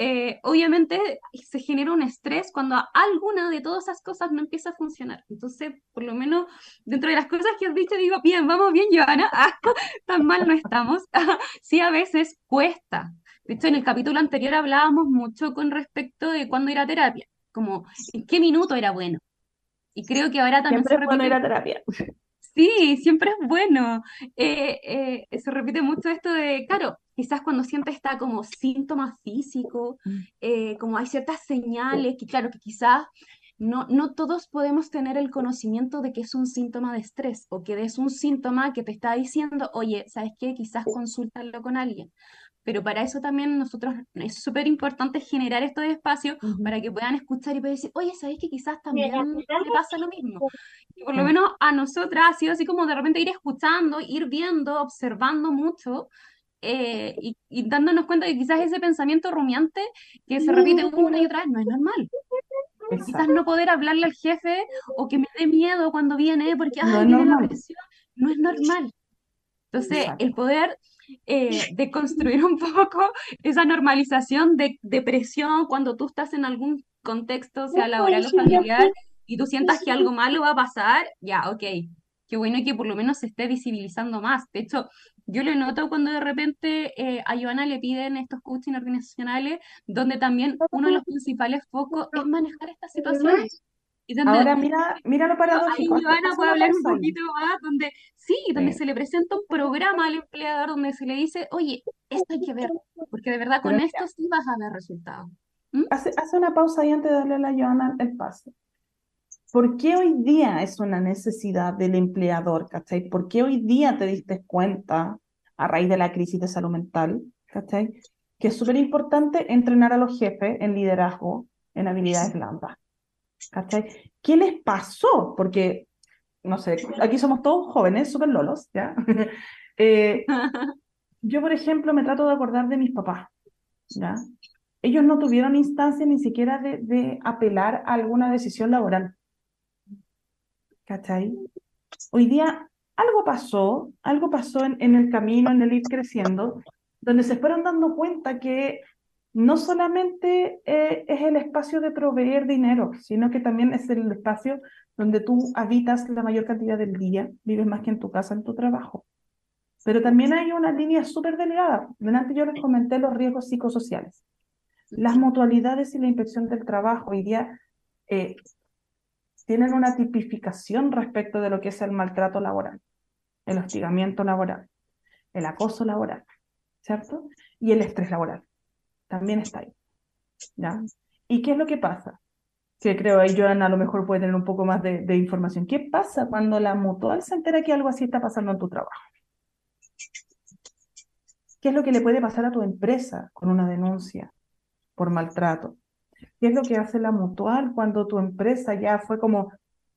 eh, obviamente se genera un estrés cuando alguna de todas esas cosas no empieza a funcionar. Entonces, por lo menos dentro de las cosas que has dicho, digo, bien, vamos bien, Joana, Ah, tan mal no estamos. Sí, a veces cuesta. De hecho, en el capítulo anterior hablábamos mucho con respecto de cuándo ir a terapia, como en qué minuto era bueno. Y creo que ahora también Siempre se es bueno ir a terapia. Sí, siempre es bueno. Eh, eh, se repite mucho esto de, claro, quizás cuando sientes está como síntoma físico, Mm. eh, como hay ciertas señales que, claro, que quizás no, no todos podemos tener el conocimiento de que es un síntoma de estrés o que es un síntoma que te está diciendo, oye, ¿sabes qué? Quizás consúltalo con alguien. Pero para eso también nosotros es súper importante generar estos espacios Ujú. para que puedan escuchar y poder decir, oye, ¿sabes que quizás también le pasa lo mismo? Y por lo menos a nosotras ha sido así como de repente ir escuchando, ir viendo, observando mucho eh, y, y dándonos cuenta que quizás ese pensamiento rumiante que se repite una y otra vez no es normal. Quizás Exacto. no poder hablarle al jefe o que me dé miedo cuando viene porque No viene la normal. presión, no es normal. Entonces, Exacto. el poder eh, deconstruir un poco esa normalización de, de presión cuando tú estás en algún contexto, sea laboral o familiar, y tú sientas que algo malo va a pasar, ya, ok, qué bueno que por lo menos se esté visibilizando más. De hecho, yo lo noto cuando de repente eh, a Joana le piden estos coaching organizacionales, donde también uno de los principales focos es manejar estas situaciones. Y donde Ahora mira, mira lo ahí paradójico. Haz- Joana puede hablar un ahí. poquito más, donde sí, donde Sí. se le presenta un programa al empleador donde se le dice, oye, esto hay que ver, porque de verdad con esto sí vas a ver resultados. ¿Mm? hace, hace una pausa ahí antes de darle a la Joana el pase. ¿Por qué hoy día es una necesidad del empleador, ¿cachai? ¿Por qué hoy día te diste cuenta, a raíz de la crisis de salud mental, ¿cachai? Que es súper importante entrenar a los jefes en liderazgo, en habilidades blandas, ¿cachai? ¿Qué les pasó? Porque, no sé, aquí somos todos jóvenes, súper lolos, ¿ya? Eh, yo, por ejemplo, me trato de acordar de mis papás, ¿ya? Ellos no tuvieron instancia ni siquiera de, de apelar a alguna decisión laboral. ¿Cachai? Hoy día algo pasó, algo pasó en, en el camino, en el ir creciendo, donde se fueron dando cuenta que no solamente eh, es el espacio de proveer dinero, sino que también es el espacio donde tú habitas la mayor cantidad del día, vives más que en tu casa, en tu trabajo. Pero también hay una línea súper delgada. Delante yo les comenté los riesgos psicosociales. Las mutualidades y la inspección del trabajo hoy día eh, tienen una tipificación respecto de lo que es el maltrato laboral, el hostigamiento laboral, el acoso laboral, ¿cierto? Y el estrés laboral. También está ahí. ¿ya? ¿Y qué es lo que pasa? Que creo ahí Joana a lo mejor puede tener un poco más de, de información. ¿Qué pasa cuando la mutual se entera que algo así está pasando en tu trabajo? ¿Qué es lo que le puede pasar a tu empresa con una denuncia por maltrato? ¿Qué es lo que hace la mutual cuando tu empresa ya fue como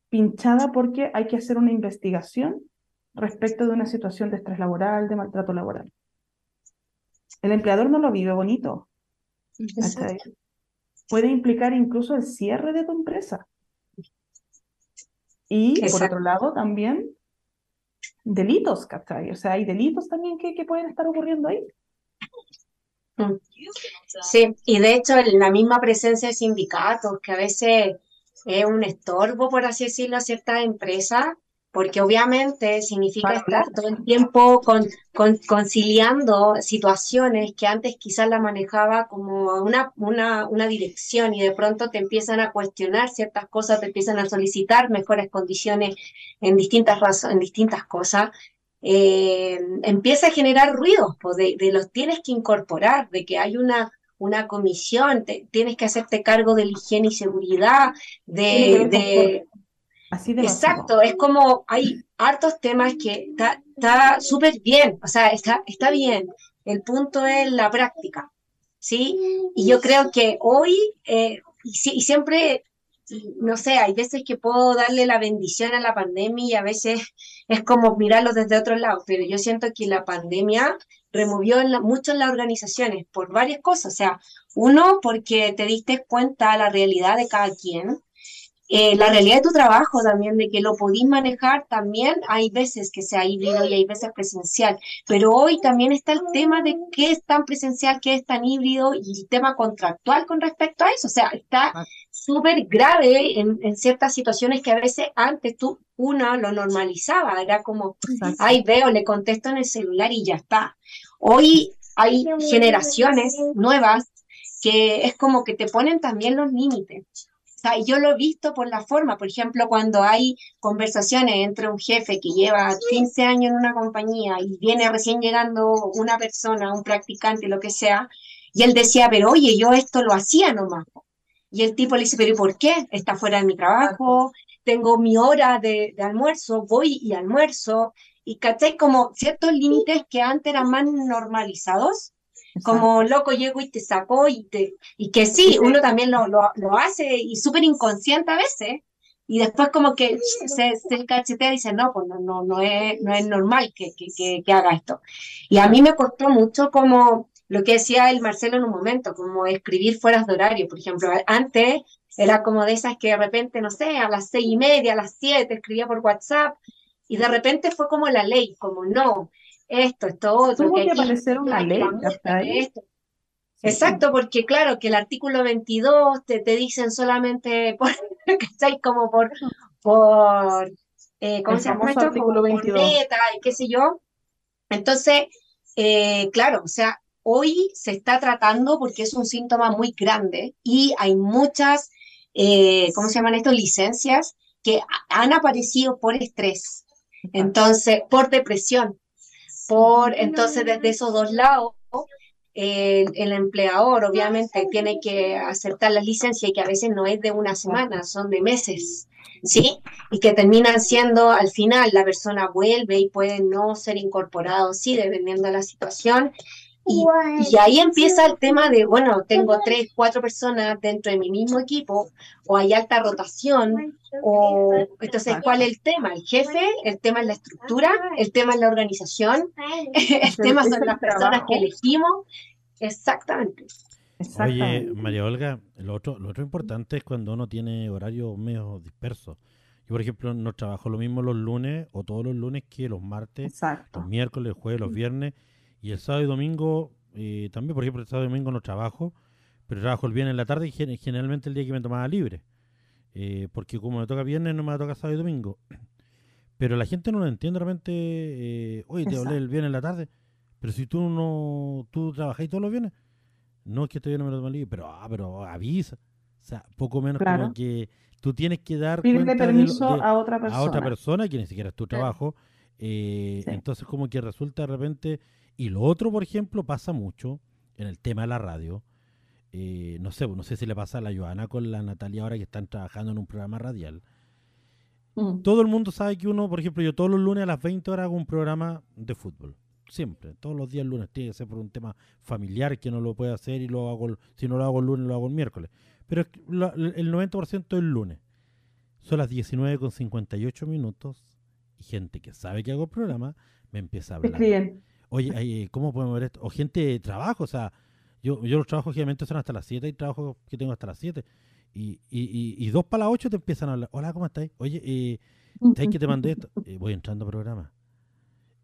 pinchada porque hay que hacer una investigación respecto de una situación de estrés laboral, de maltrato laboral? El empleador no lo vive bonito. Puede implicar incluso el cierre de tu empresa. Y por otro lado también delitos, ¿cachai? O sea, hay delitos también que, que pueden estar ocurriendo ahí. Sí, y de hecho la misma presencia de sindicatos, que a veces es un estorbo, por así decirlo, a ciertas empresas, porque obviamente significa estar todo el tiempo con, con- conciliando situaciones que antes quizás la manejaba como una, una, una dirección y de pronto te empiezan a cuestionar ciertas cosas, te empiezan a solicitar mejores condiciones en distintas en distintas cosas eh, empieza a generar ruidos, pues, de, de los tienes que incorporar, de que hay una, una comisión, te- tienes que hacerte cargo de la higiene y seguridad, de, ver con de- Así de Exacto, básico. es como hay hartos temas que está súper bien, o sea, está, está bien. El punto es la práctica, ¿sí? Y yo creo que hoy, eh, y, si- y siempre, no sé, hay veces que puedo darle la bendición a la pandemia y a veces es como mirarlo desde otro lado, pero yo siento que la pandemia removió mucho en las organizaciones por varias cosas, o sea, uno, porque te diste cuenta la realidad de cada quien eh, la realidad de tu trabajo también, de que lo podís manejar también, hay veces que sea híbrido y hay veces presencial, pero hoy también está el tema de qué es tan presencial, qué es tan híbrido y el tema contractual con respecto a eso, o sea, está súper grave en, en ciertas situaciones que a veces antes tú, uno lo normalizaba, era como, Exacto. ay, veo, le contesto en el celular y ya está. Hoy hay generaciones nuevas que es como que te ponen también los límites. O sea, yo lo he visto por la forma, por ejemplo, cuando hay conversaciones entre un jefe que lleva 15 años en una compañía y viene recién llegando una persona, un practicante, lo que sea, y él decía, pero oye, yo esto lo hacía nomás. Y el tipo le dice, pero ¿y por qué? Está fuera de mi trabajo, tengo mi hora de, de almuerzo, voy y almuerzo, y ¿cachai? Como ciertos límites que antes eran más normalizados, como loco llego y te saco y te y que sí, uno también lo, lo, lo hace y súper inconsciente a veces y después como que se, se cachetea y dice no, pues no, no, no es, no es normal que, que, que, que haga esto. Y a mí me costó mucho como lo que decía el Marcelo en un momento, como escribir fuera de horario, por ejemplo, antes era como de esas que de repente, no sé, a las seis y media, a las siete escribía por WhatsApp y de repente fue como la ley, como no, esto, esto, otro, Tuvo que que aparecer una ley, esto. Sí. Exacto, porque claro, que el artículo 22 te, te dicen solamente por, ¿cachai? Como por, por eh, ¿cómo El se llama esto? artículo Como por 22. neta y qué sé yo. Entonces, eh, claro, o sea, hoy se está tratando porque es un síntoma muy grande y hay muchas, eh, ¿cómo se llaman esto? Licencias que ha- han aparecido por estrés, entonces, por depresión, por, entonces, desde esos dos lados, eh, el empleador obviamente tiene que aceptar la licencia y que a veces no es de una semana, son de meses, ¿sí? Y que terminan siendo, al final, la persona vuelve y puede no ser incorporado, sí, dependiendo de la situación. Y, y ahí empieza el tema de, bueno, tengo tres, cuatro personas dentro de mi mismo equipo, o hay alta rotación, o entonces, ¿cuál es el tema? ¿El jefe? ¿El tema es la estructura? ¿El tema es la organización? ¿El tema son las personas que elegimos? Exactamente. Oye, Exactamente. María Olga, lo otro, lo otro importante es cuando uno tiene horarios medio dispersos. Yo, por ejemplo, no trabajo lo mismo los lunes o todos los lunes que los martes, Exacto. los miércoles, los jueves, los viernes. Y el sábado y domingo eh, también, por ejemplo, el sábado y domingo no trabajo, pero trabajo el viernes en la tarde y gen- generalmente el día que me tomaba libre. Eh, porque como me toca viernes, no me toca sábado y domingo. Pero la gente no lo entiende realmente. Eh, Oye, te hablé el viernes en la tarde, pero si tú no tú trabajáis todos los viernes, no es que este viernes me lo tomé libre, pero, ah, pero avisa. O sea, poco menos Claro. como que tú tienes que dar Pídele de permiso de- a otra persona. a otra persona que ni siquiera es tu trabajo. eh, Sí. Entonces como que resulta de repente... Y lo otro, por ejemplo, pasa mucho en el tema de la radio. eh, no sé, no sé si le pasa a la Joana con la Natalia ahora que están trabajando en un programa radial. Mm. Todo el mundo sabe que uno, por ejemplo, yo todos los lunes a las 20 horas hago un programa de fútbol. Siempre, todos los días lunes. Tiene que ser por un tema familiar que no lo puede hacer y lo hago, si no lo hago el lunes, lo hago el miércoles. Pero la- el 90% es el lunes. Son las 19 con 58 minutos y gente que sabe que hago el programa me empieza a hablar. escriben. Oye, ¿cómo podemos ver esto? O gente de trabajo, o sea, yo, yo los trabajos generalmente son hasta las 7 y trabajos que tengo hasta las 7. Y, y, y, y dos para las 8 te empiezan a hablar. Hola, ¿cómo estáis? Oye, eh, ¿sabes que te mandé esto? Eh, voy entrando al programa.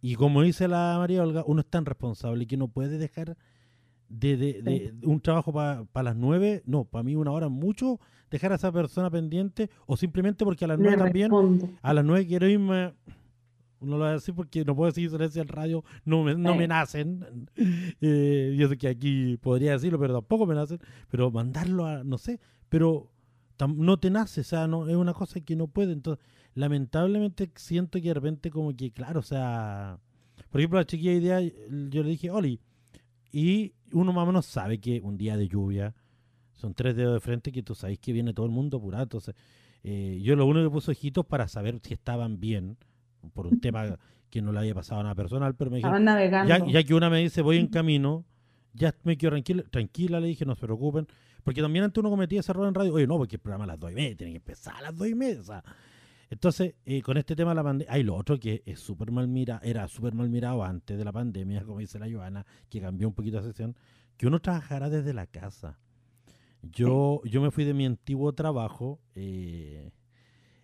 Y como dice la María Olga, uno es tan responsable que no puede dejar de, de- un trabajo para las 9. No, para mí una hora mucho dejar a esa persona pendiente o simplemente porque a las Le 9 también a las 9 quiero irme. No lo voy a decir porque no puedo decir silencio al radio, no me, no me Sí. nacen. Eh, yo sé que aquí podría decirlo, pero tampoco me nacen. Pero mandarlo a, no sé, pero tam- no te nace, o sea, no, es una cosa que no puede. Entonces, lamentablemente siento que de repente como que, claro, o sea, por ejemplo, la chiquilla idea, yo le dije, Oli, y uno más o menos sabe que un día de lluvia son tres dedos de frente que tú sabes que viene todo el mundo apurado, entonces eh, yo lo único que puse ojitos para saber si estaban bien, por un tema que no le había pasado a nada personal, pero me dijeron, ya, ya que una me dice voy en camino, ya me quedo tranquila, tranquila, le dije, no se preocupen, porque también antes uno cometía ese error en radio, oye, no, porque el programa a las dos y media, tiene que empezar a las dos y media, o sea, entonces, eh, con este tema de la pandemia, hay lo otro que es súper mal mira, era súper mal mirado antes de la pandemia, como dice la Joana, que cambió un poquito la sesión, que uno trabajara desde la casa. Yo, yo me fui de mi antiguo trabajo, eh,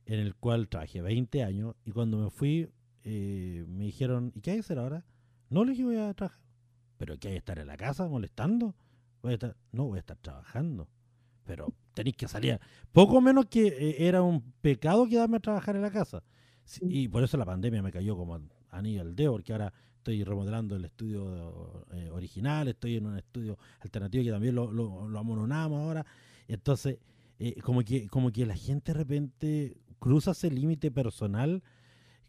en el cual trabajé 20 años, y cuando me fui, eh, me dijeron, ¿y qué hay que hacer ahora? No le dije voy a trabajar. ¿Pero qué hay que estar en la casa molestando? Voy a estar, no, voy a estar trabajando. Pero tenéis que salir. Poco menos que eh, era un pecado quedarme a trabajar en la casa. Sí, Y por eso la pandemia me cayó como anillo al dedo, porque ahora estoy remodelando el estudio eh, original, estoy en un estudio alternativo que también lo, lo, lo amononamos ahora. Entonces, eh, como, que, como que la gente de repente cruza ese límite personal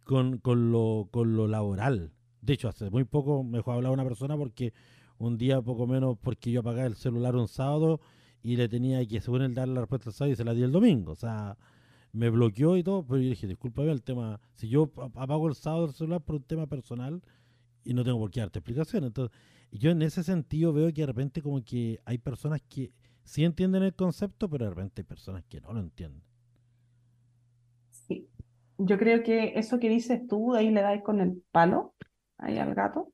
con, con, lo, con lo laboral. De hecho, hace muy poco me dejó hablar una persona porque un día poco menos porque yo apagaba el celular un sábado y le tenía que, según él, darle la respuesta el sábado y se la di el domingo. O sea, me bloqueó y todo, pero yo dije, discúlpame el tema, si yo ap- apago el sábado el celular por un tema personal y no tengo por qué darte explicación. Entonces, yo en ese sentido veo que de repente como que hay personas que sí entienden el concepto, pero de repente hay personas que no lo entienden. Yo creo que eso que dices tú, ahí le das con el palo, ahí al gato.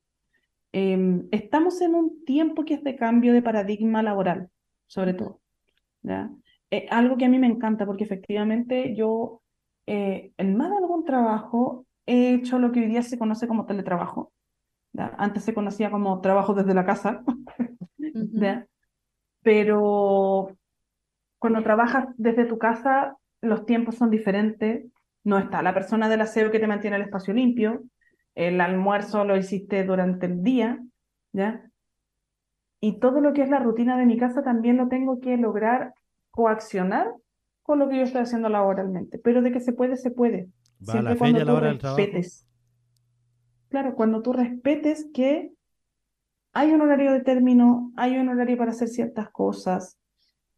Em, estamos en un tiempo que es de cambio de paradigma laboral, sobre todo. ¿ya? Eh, algo que a mí me encanta, porque efectivamente yo eh, en más de algún trabajo he hecho lo que hoy día se conoce como teletrabajo. ¿ya? Antes se conocía como trabajo desde la casa. Pero cuando trabajas desde tu casa, los tiempos son diferentes. No está la persona del aseo que te mantiene el espacio limpio. El almuerzo lo hiciste durante el día, ¿ya? Y todo lo que es la rutina de mi casa también lo tengo que lograr coaccionar con lo que yo estoy haciendo laboralmente. Pero de que se puede, se puede. Va a la Siempre cuando a la tú hora respetes. Claro, cuando tú respetes que hay un horario de término, hay un horario para hacer ciertas cosas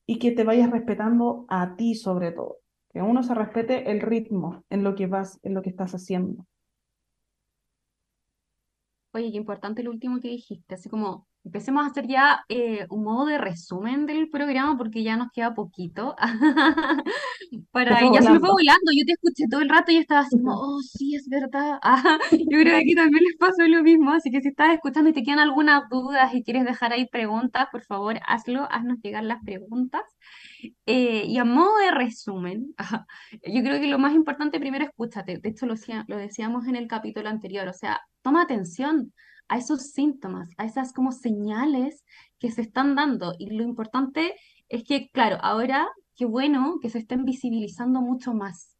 y que te vayas respetando a ti sobre todo. Que uno se respete el ritmo en lo que vas, en lo que estás haciendo. Oye, qué importante lo último que dijiste, así como empecemos a hacer ya eh, un modo de resumen del programa porque ya nos queda poquito. Para, ya se me fue volando. yo te escuché todo el rato y estaba así como, oh, sí, es verdad. Ajá, yo creo que aquí también les pasó lo mismo, así que si estás escuchando y te quedan algunas dudas y quieres dejar ahí preguntas, por favor, hazlo, haznos llegar las preguntas. Eh, y a modo de resumen, yo creo que lo más importante primero escúchate. De hecho, lo, lo decíamos en el capítulo anterior. O sea, toma atención a esos síntomas, a esas como señales que se están dando. Y lo importante es que, claro, ahora qué bueno que se estén visibilizando mucho más.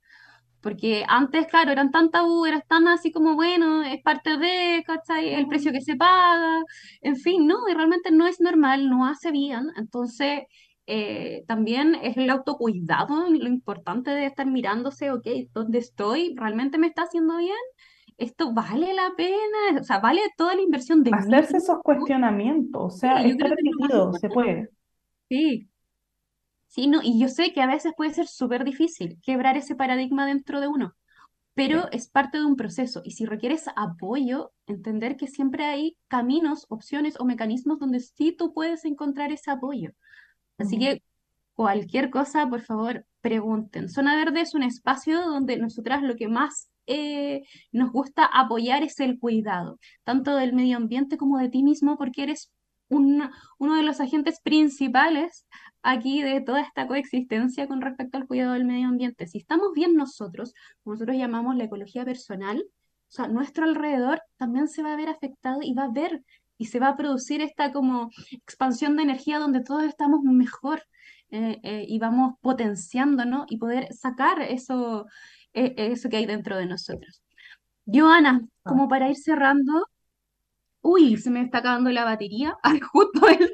Porque antes, claro, eran tan tabú, eran tan así como, bueno, es parte de, ¿cachai? El precio que se paga, en fin, no, y realmente no es normal, no hace bien. Entonces, eh, también es el autocuidado, lo importante de estar mirándose, ok, ¿dónde estoy? ¿Realmente me está haciendo bien? ¿Esto vale la pena? O sea, ¿vale toda la inversión de mí? Hacerse esos cuestionamientos, o sea, Sí, está permitido, se puede. Sí, sí, no, y yo sé que a veces puede ser súper difícil quebrar ese paradigma dentro de uno, pero Sí. es parte de un proceso. Y si requieres apoyo, entender que siempre hay caminos, opciones o mecanismos donde sí tú puedes encontrar ese apoyo. Así que cualquier cosa, por favor, pregunten. Zona Verde es un espacio donde nosotras lo que más eh, nos gusta apoyar es el cuidado, tanto del medio ambiente como de ti mismo, porque eres un- uno de los agentes principales aquí de toda esta coexistencia con respecto al cuidado del medio ambiente. Si estamos bien nosotros, como nosotros llamamos la ecología personal, o sea, nuestro alrededor también se va a ver afectado y va a ver y se va a producir esta como expansión de energía donde todos estamos mejor eh, eh, y vamos potenciándonos y poder sacar eso, eh, eso que hay dentro de nosotros. Joana, como para ir cerrando, uy, se me está acabando la batería ah, justo del,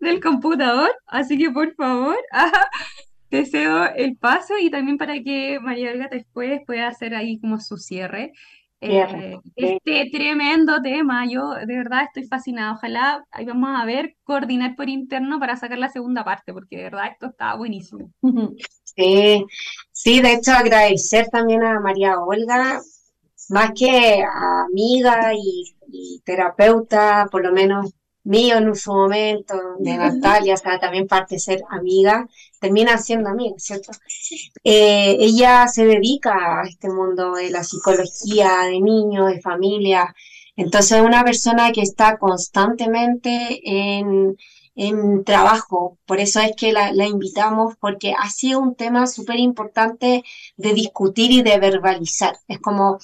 del computador, así que por favor, ajá, te cedo el paso y también para que María Olga después pueda hacer ahí como su cierre. Eh, este tremendo tema. Yo de verdad estoy fascinada. Ojalá ahí vamos a ver, coordinar por interno para sacar la segunda parte, porque de verdad esto está buenísimo. Sí, sí, de hecho agradecer también a María Olga, más que amiga y, y terapeuta, por lo menos mío en su momento, de Natalia, o sea, también parte de ser amiga, termina siendo amiga, ¿cierto? Eh, ella se dedica a este mundo de la psicología de niños, de familia, entonces es una persona que está constantemente en, en trabajo, por eso es que la, la invitamos, porque ha sido un tema súper importante de discutir y de verbalizar, es como,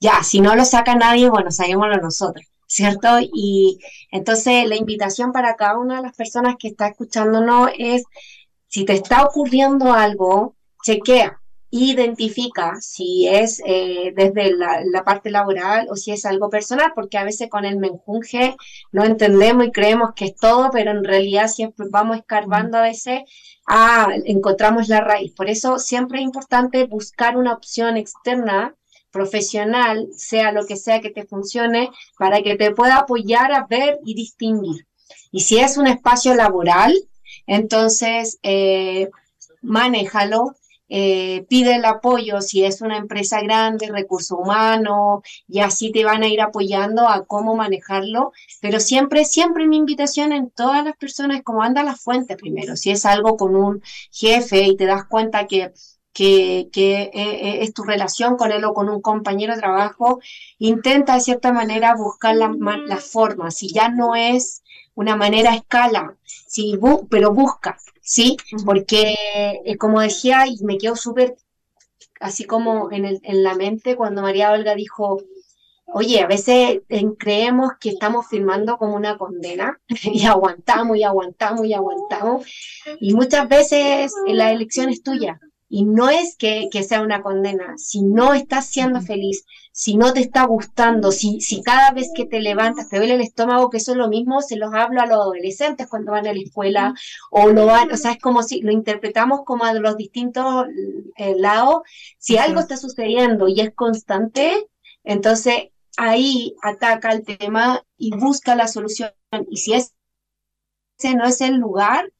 ya, si no lo saca nadie, bueno, saquémoslo nosotros. ¿Cierto? Y entonces la invitación para cada una de las personas que está escuchándonos es, si te está ocurriendo algo, chequea, identifica si es eh, desde la, parte laboral o si es algo personal, porque a veces con el menjunje no entendemos y creemos que es todo, pero en realidad siempre vamos escarbando a veces, ah, encontramos la raíz. Por eso siempre es importante buscar una opción externa profesional, sea lo que sea que te funcione, para que te pueda apoyar a ver y distinguir. Y si es un espacio laboral, entonces eh, manéjalo, eh, pide el apoyo si es una empresa grande, recurso humano, y así te van a ir apoyando a cómo manejarlo. Pero siempre, siempre mi invitación en todas las personas es como anda la fuente primero. Si es algo con un jefe y te das cuenta que que, que eh, eh, es tu relación con él o con un compañero de trabajo, intenta de cierta manera buscar la, la forma, si ya no es una manera a escala, sí, pero busca, ¿sí? Porque, eh, como decía, y me quedo súper así como en, el, en la mente cuando María Olga dijo, oye, a veces creemos que estamos firmando como una condena y aguantamos y aguantamos y aguantamos, y muchas veces la elección es tuya, y no es que, sea una condena, si no estás siendo feliz, si no te está gustando, si, si cada vez que te levantas te duele el estómago, que eso es lo mismo, se los hablo a los adolescentes cuando van a la escuela, o lo van, o sea, es como si lo interpretamos como a los distintos eh, lados. Si algo está sucediendo y es constante, entonces ahí ataca el tema y busca la solución. Y si ese no es el lugar,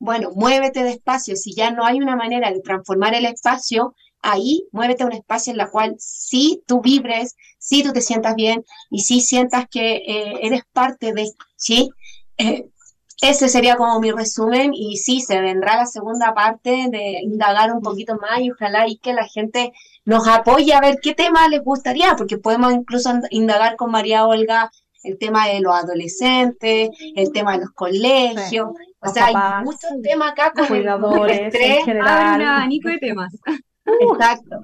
bueno, muévete despacio. Si ya no hay una manera de transformar el espacio, ahí muévete a un espacio en la cual sí tú vibres, sí tú te sientas bien y sí sientas que eh, eres parte de, ¿sí? Eh, ese sería como mi resumen y sí, se vendrá la segunda parte de indagar un poquito más y ojalá y que la gente nos apoye a ver qué tema les gustaría, porque podemos incluso indagar con María Olga el tema de los adolescentes, el tema de los colegios, o sea, hay muchos temas acá con cuidadores, el estrés. En general. Hay un de temas. Exacto.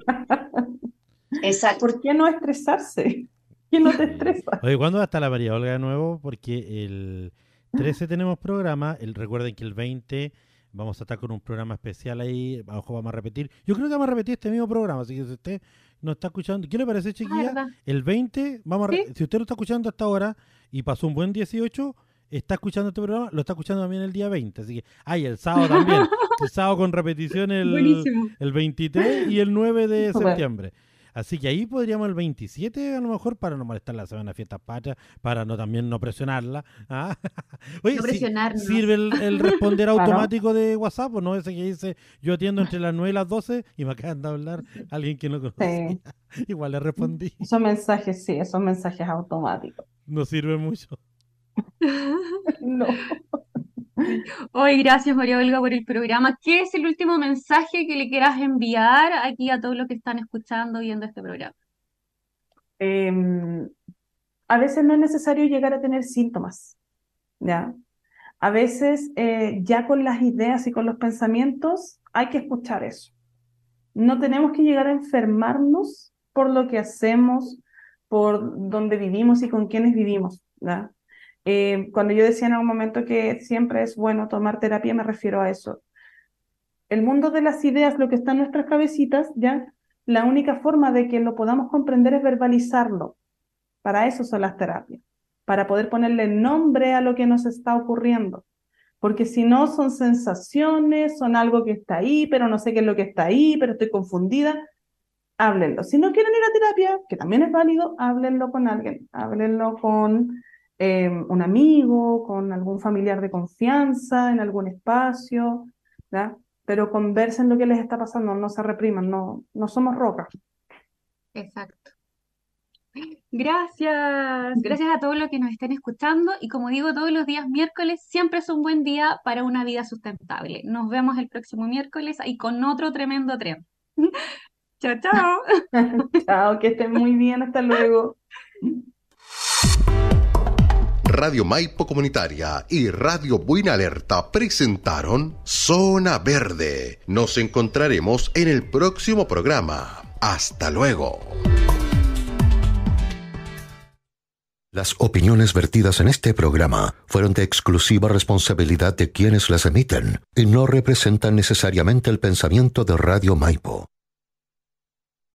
Exacto. ¿Por qué no estresarse? ¿Quién no te estresa? Oye, ¿cuándo va a estar la María Olga de nuevo? Porque el 13 tenemos programa, el, recuerden que el 20 vamos a estar con un programa especial ahí, abajo vamos a repetir. Yo creo que vamos a repetir este mismo programa, así que si usted no está escuchando, ¿qué le parece, chiquilla? Ah, el 20, vamos a si usted lo está escuchando hasta ahora y pasó un buen 18, está escuchando este programa, lo está escuchando también el día 20. Así que, ay, el sábado también. el sábado con repetición el, el 23 y el 9 de septiembre. Así que ahí podríamos el 27 a lo mejor para no molestar la semana de fiestas patrias, para no también no presionarla. ¿ah? Oye, no sirve el, responder automático de WhatsApp, ¿o no? Ese que dice yo atiendo entre las 9 y las 12 y me acaban de hablar alguien que no conoce. Igual le respondí. Esos mensajes, sí, esos mensajes automáticos. No sirve mucho. no. Hoy, gracias María Olga por el programa. ¿Qué es el último mensaje que le quieras enviar aquí a todos los que están escuchando, viendo este programa? Em, a veces no es necesario llegar a tener síntomas, ¿ya? A veces eh, ya con las ideas y con los pensamientos hay que escuchar eso. No tenemos que llegar a enfermarnos por lo que hacemos, por donde vivimos y con quienes vivimos. ¿ya? Eh, cuando yo decía en algún momento que siempre es bueno tomar terapia, me refiero a eso. El mundo de las ideas, lo que está en nuestras cabecitas, ya, la única forma de que lo podamos comprender es verbalizarlo. Para eso son las terapias, para poder ponerle nombre a lo que nos está ocurriendo. Porque si no, son sensaciones, son algo que está ahí, pero no sé qué es lo que está ahí, pero estoy confundida. háblenlo. Si no quieren ir a terapia, que también es válido, háblenlo con alguien, háblenlo con eh, un amigo, con algún familiar de confianza, en algún espacio, ¿ya? Pero conversen lo que les está pasando, no se repriman, no, no somos rocas. Exacto. Gracias, gracias a todos los que nos estén escuchando y como digo todos los días miércoles siempre es un buen día para una vida sustentable. Nos vemos el próximo miércoles ahí con otro tremendo tren. chao, chao. chao, que estén muy bien, hasta luego. Radio Maipo Comunitaria y Radio Buena Alerta presentaron Zona Verde. Nos encontraremos en el próximo programa. Hasta luego. Las opiniones vertidas en este programa fueron de exclusiva responsabilidad de quienes las emiten y no representan necesariamente el pensamiento de Radio Maipo.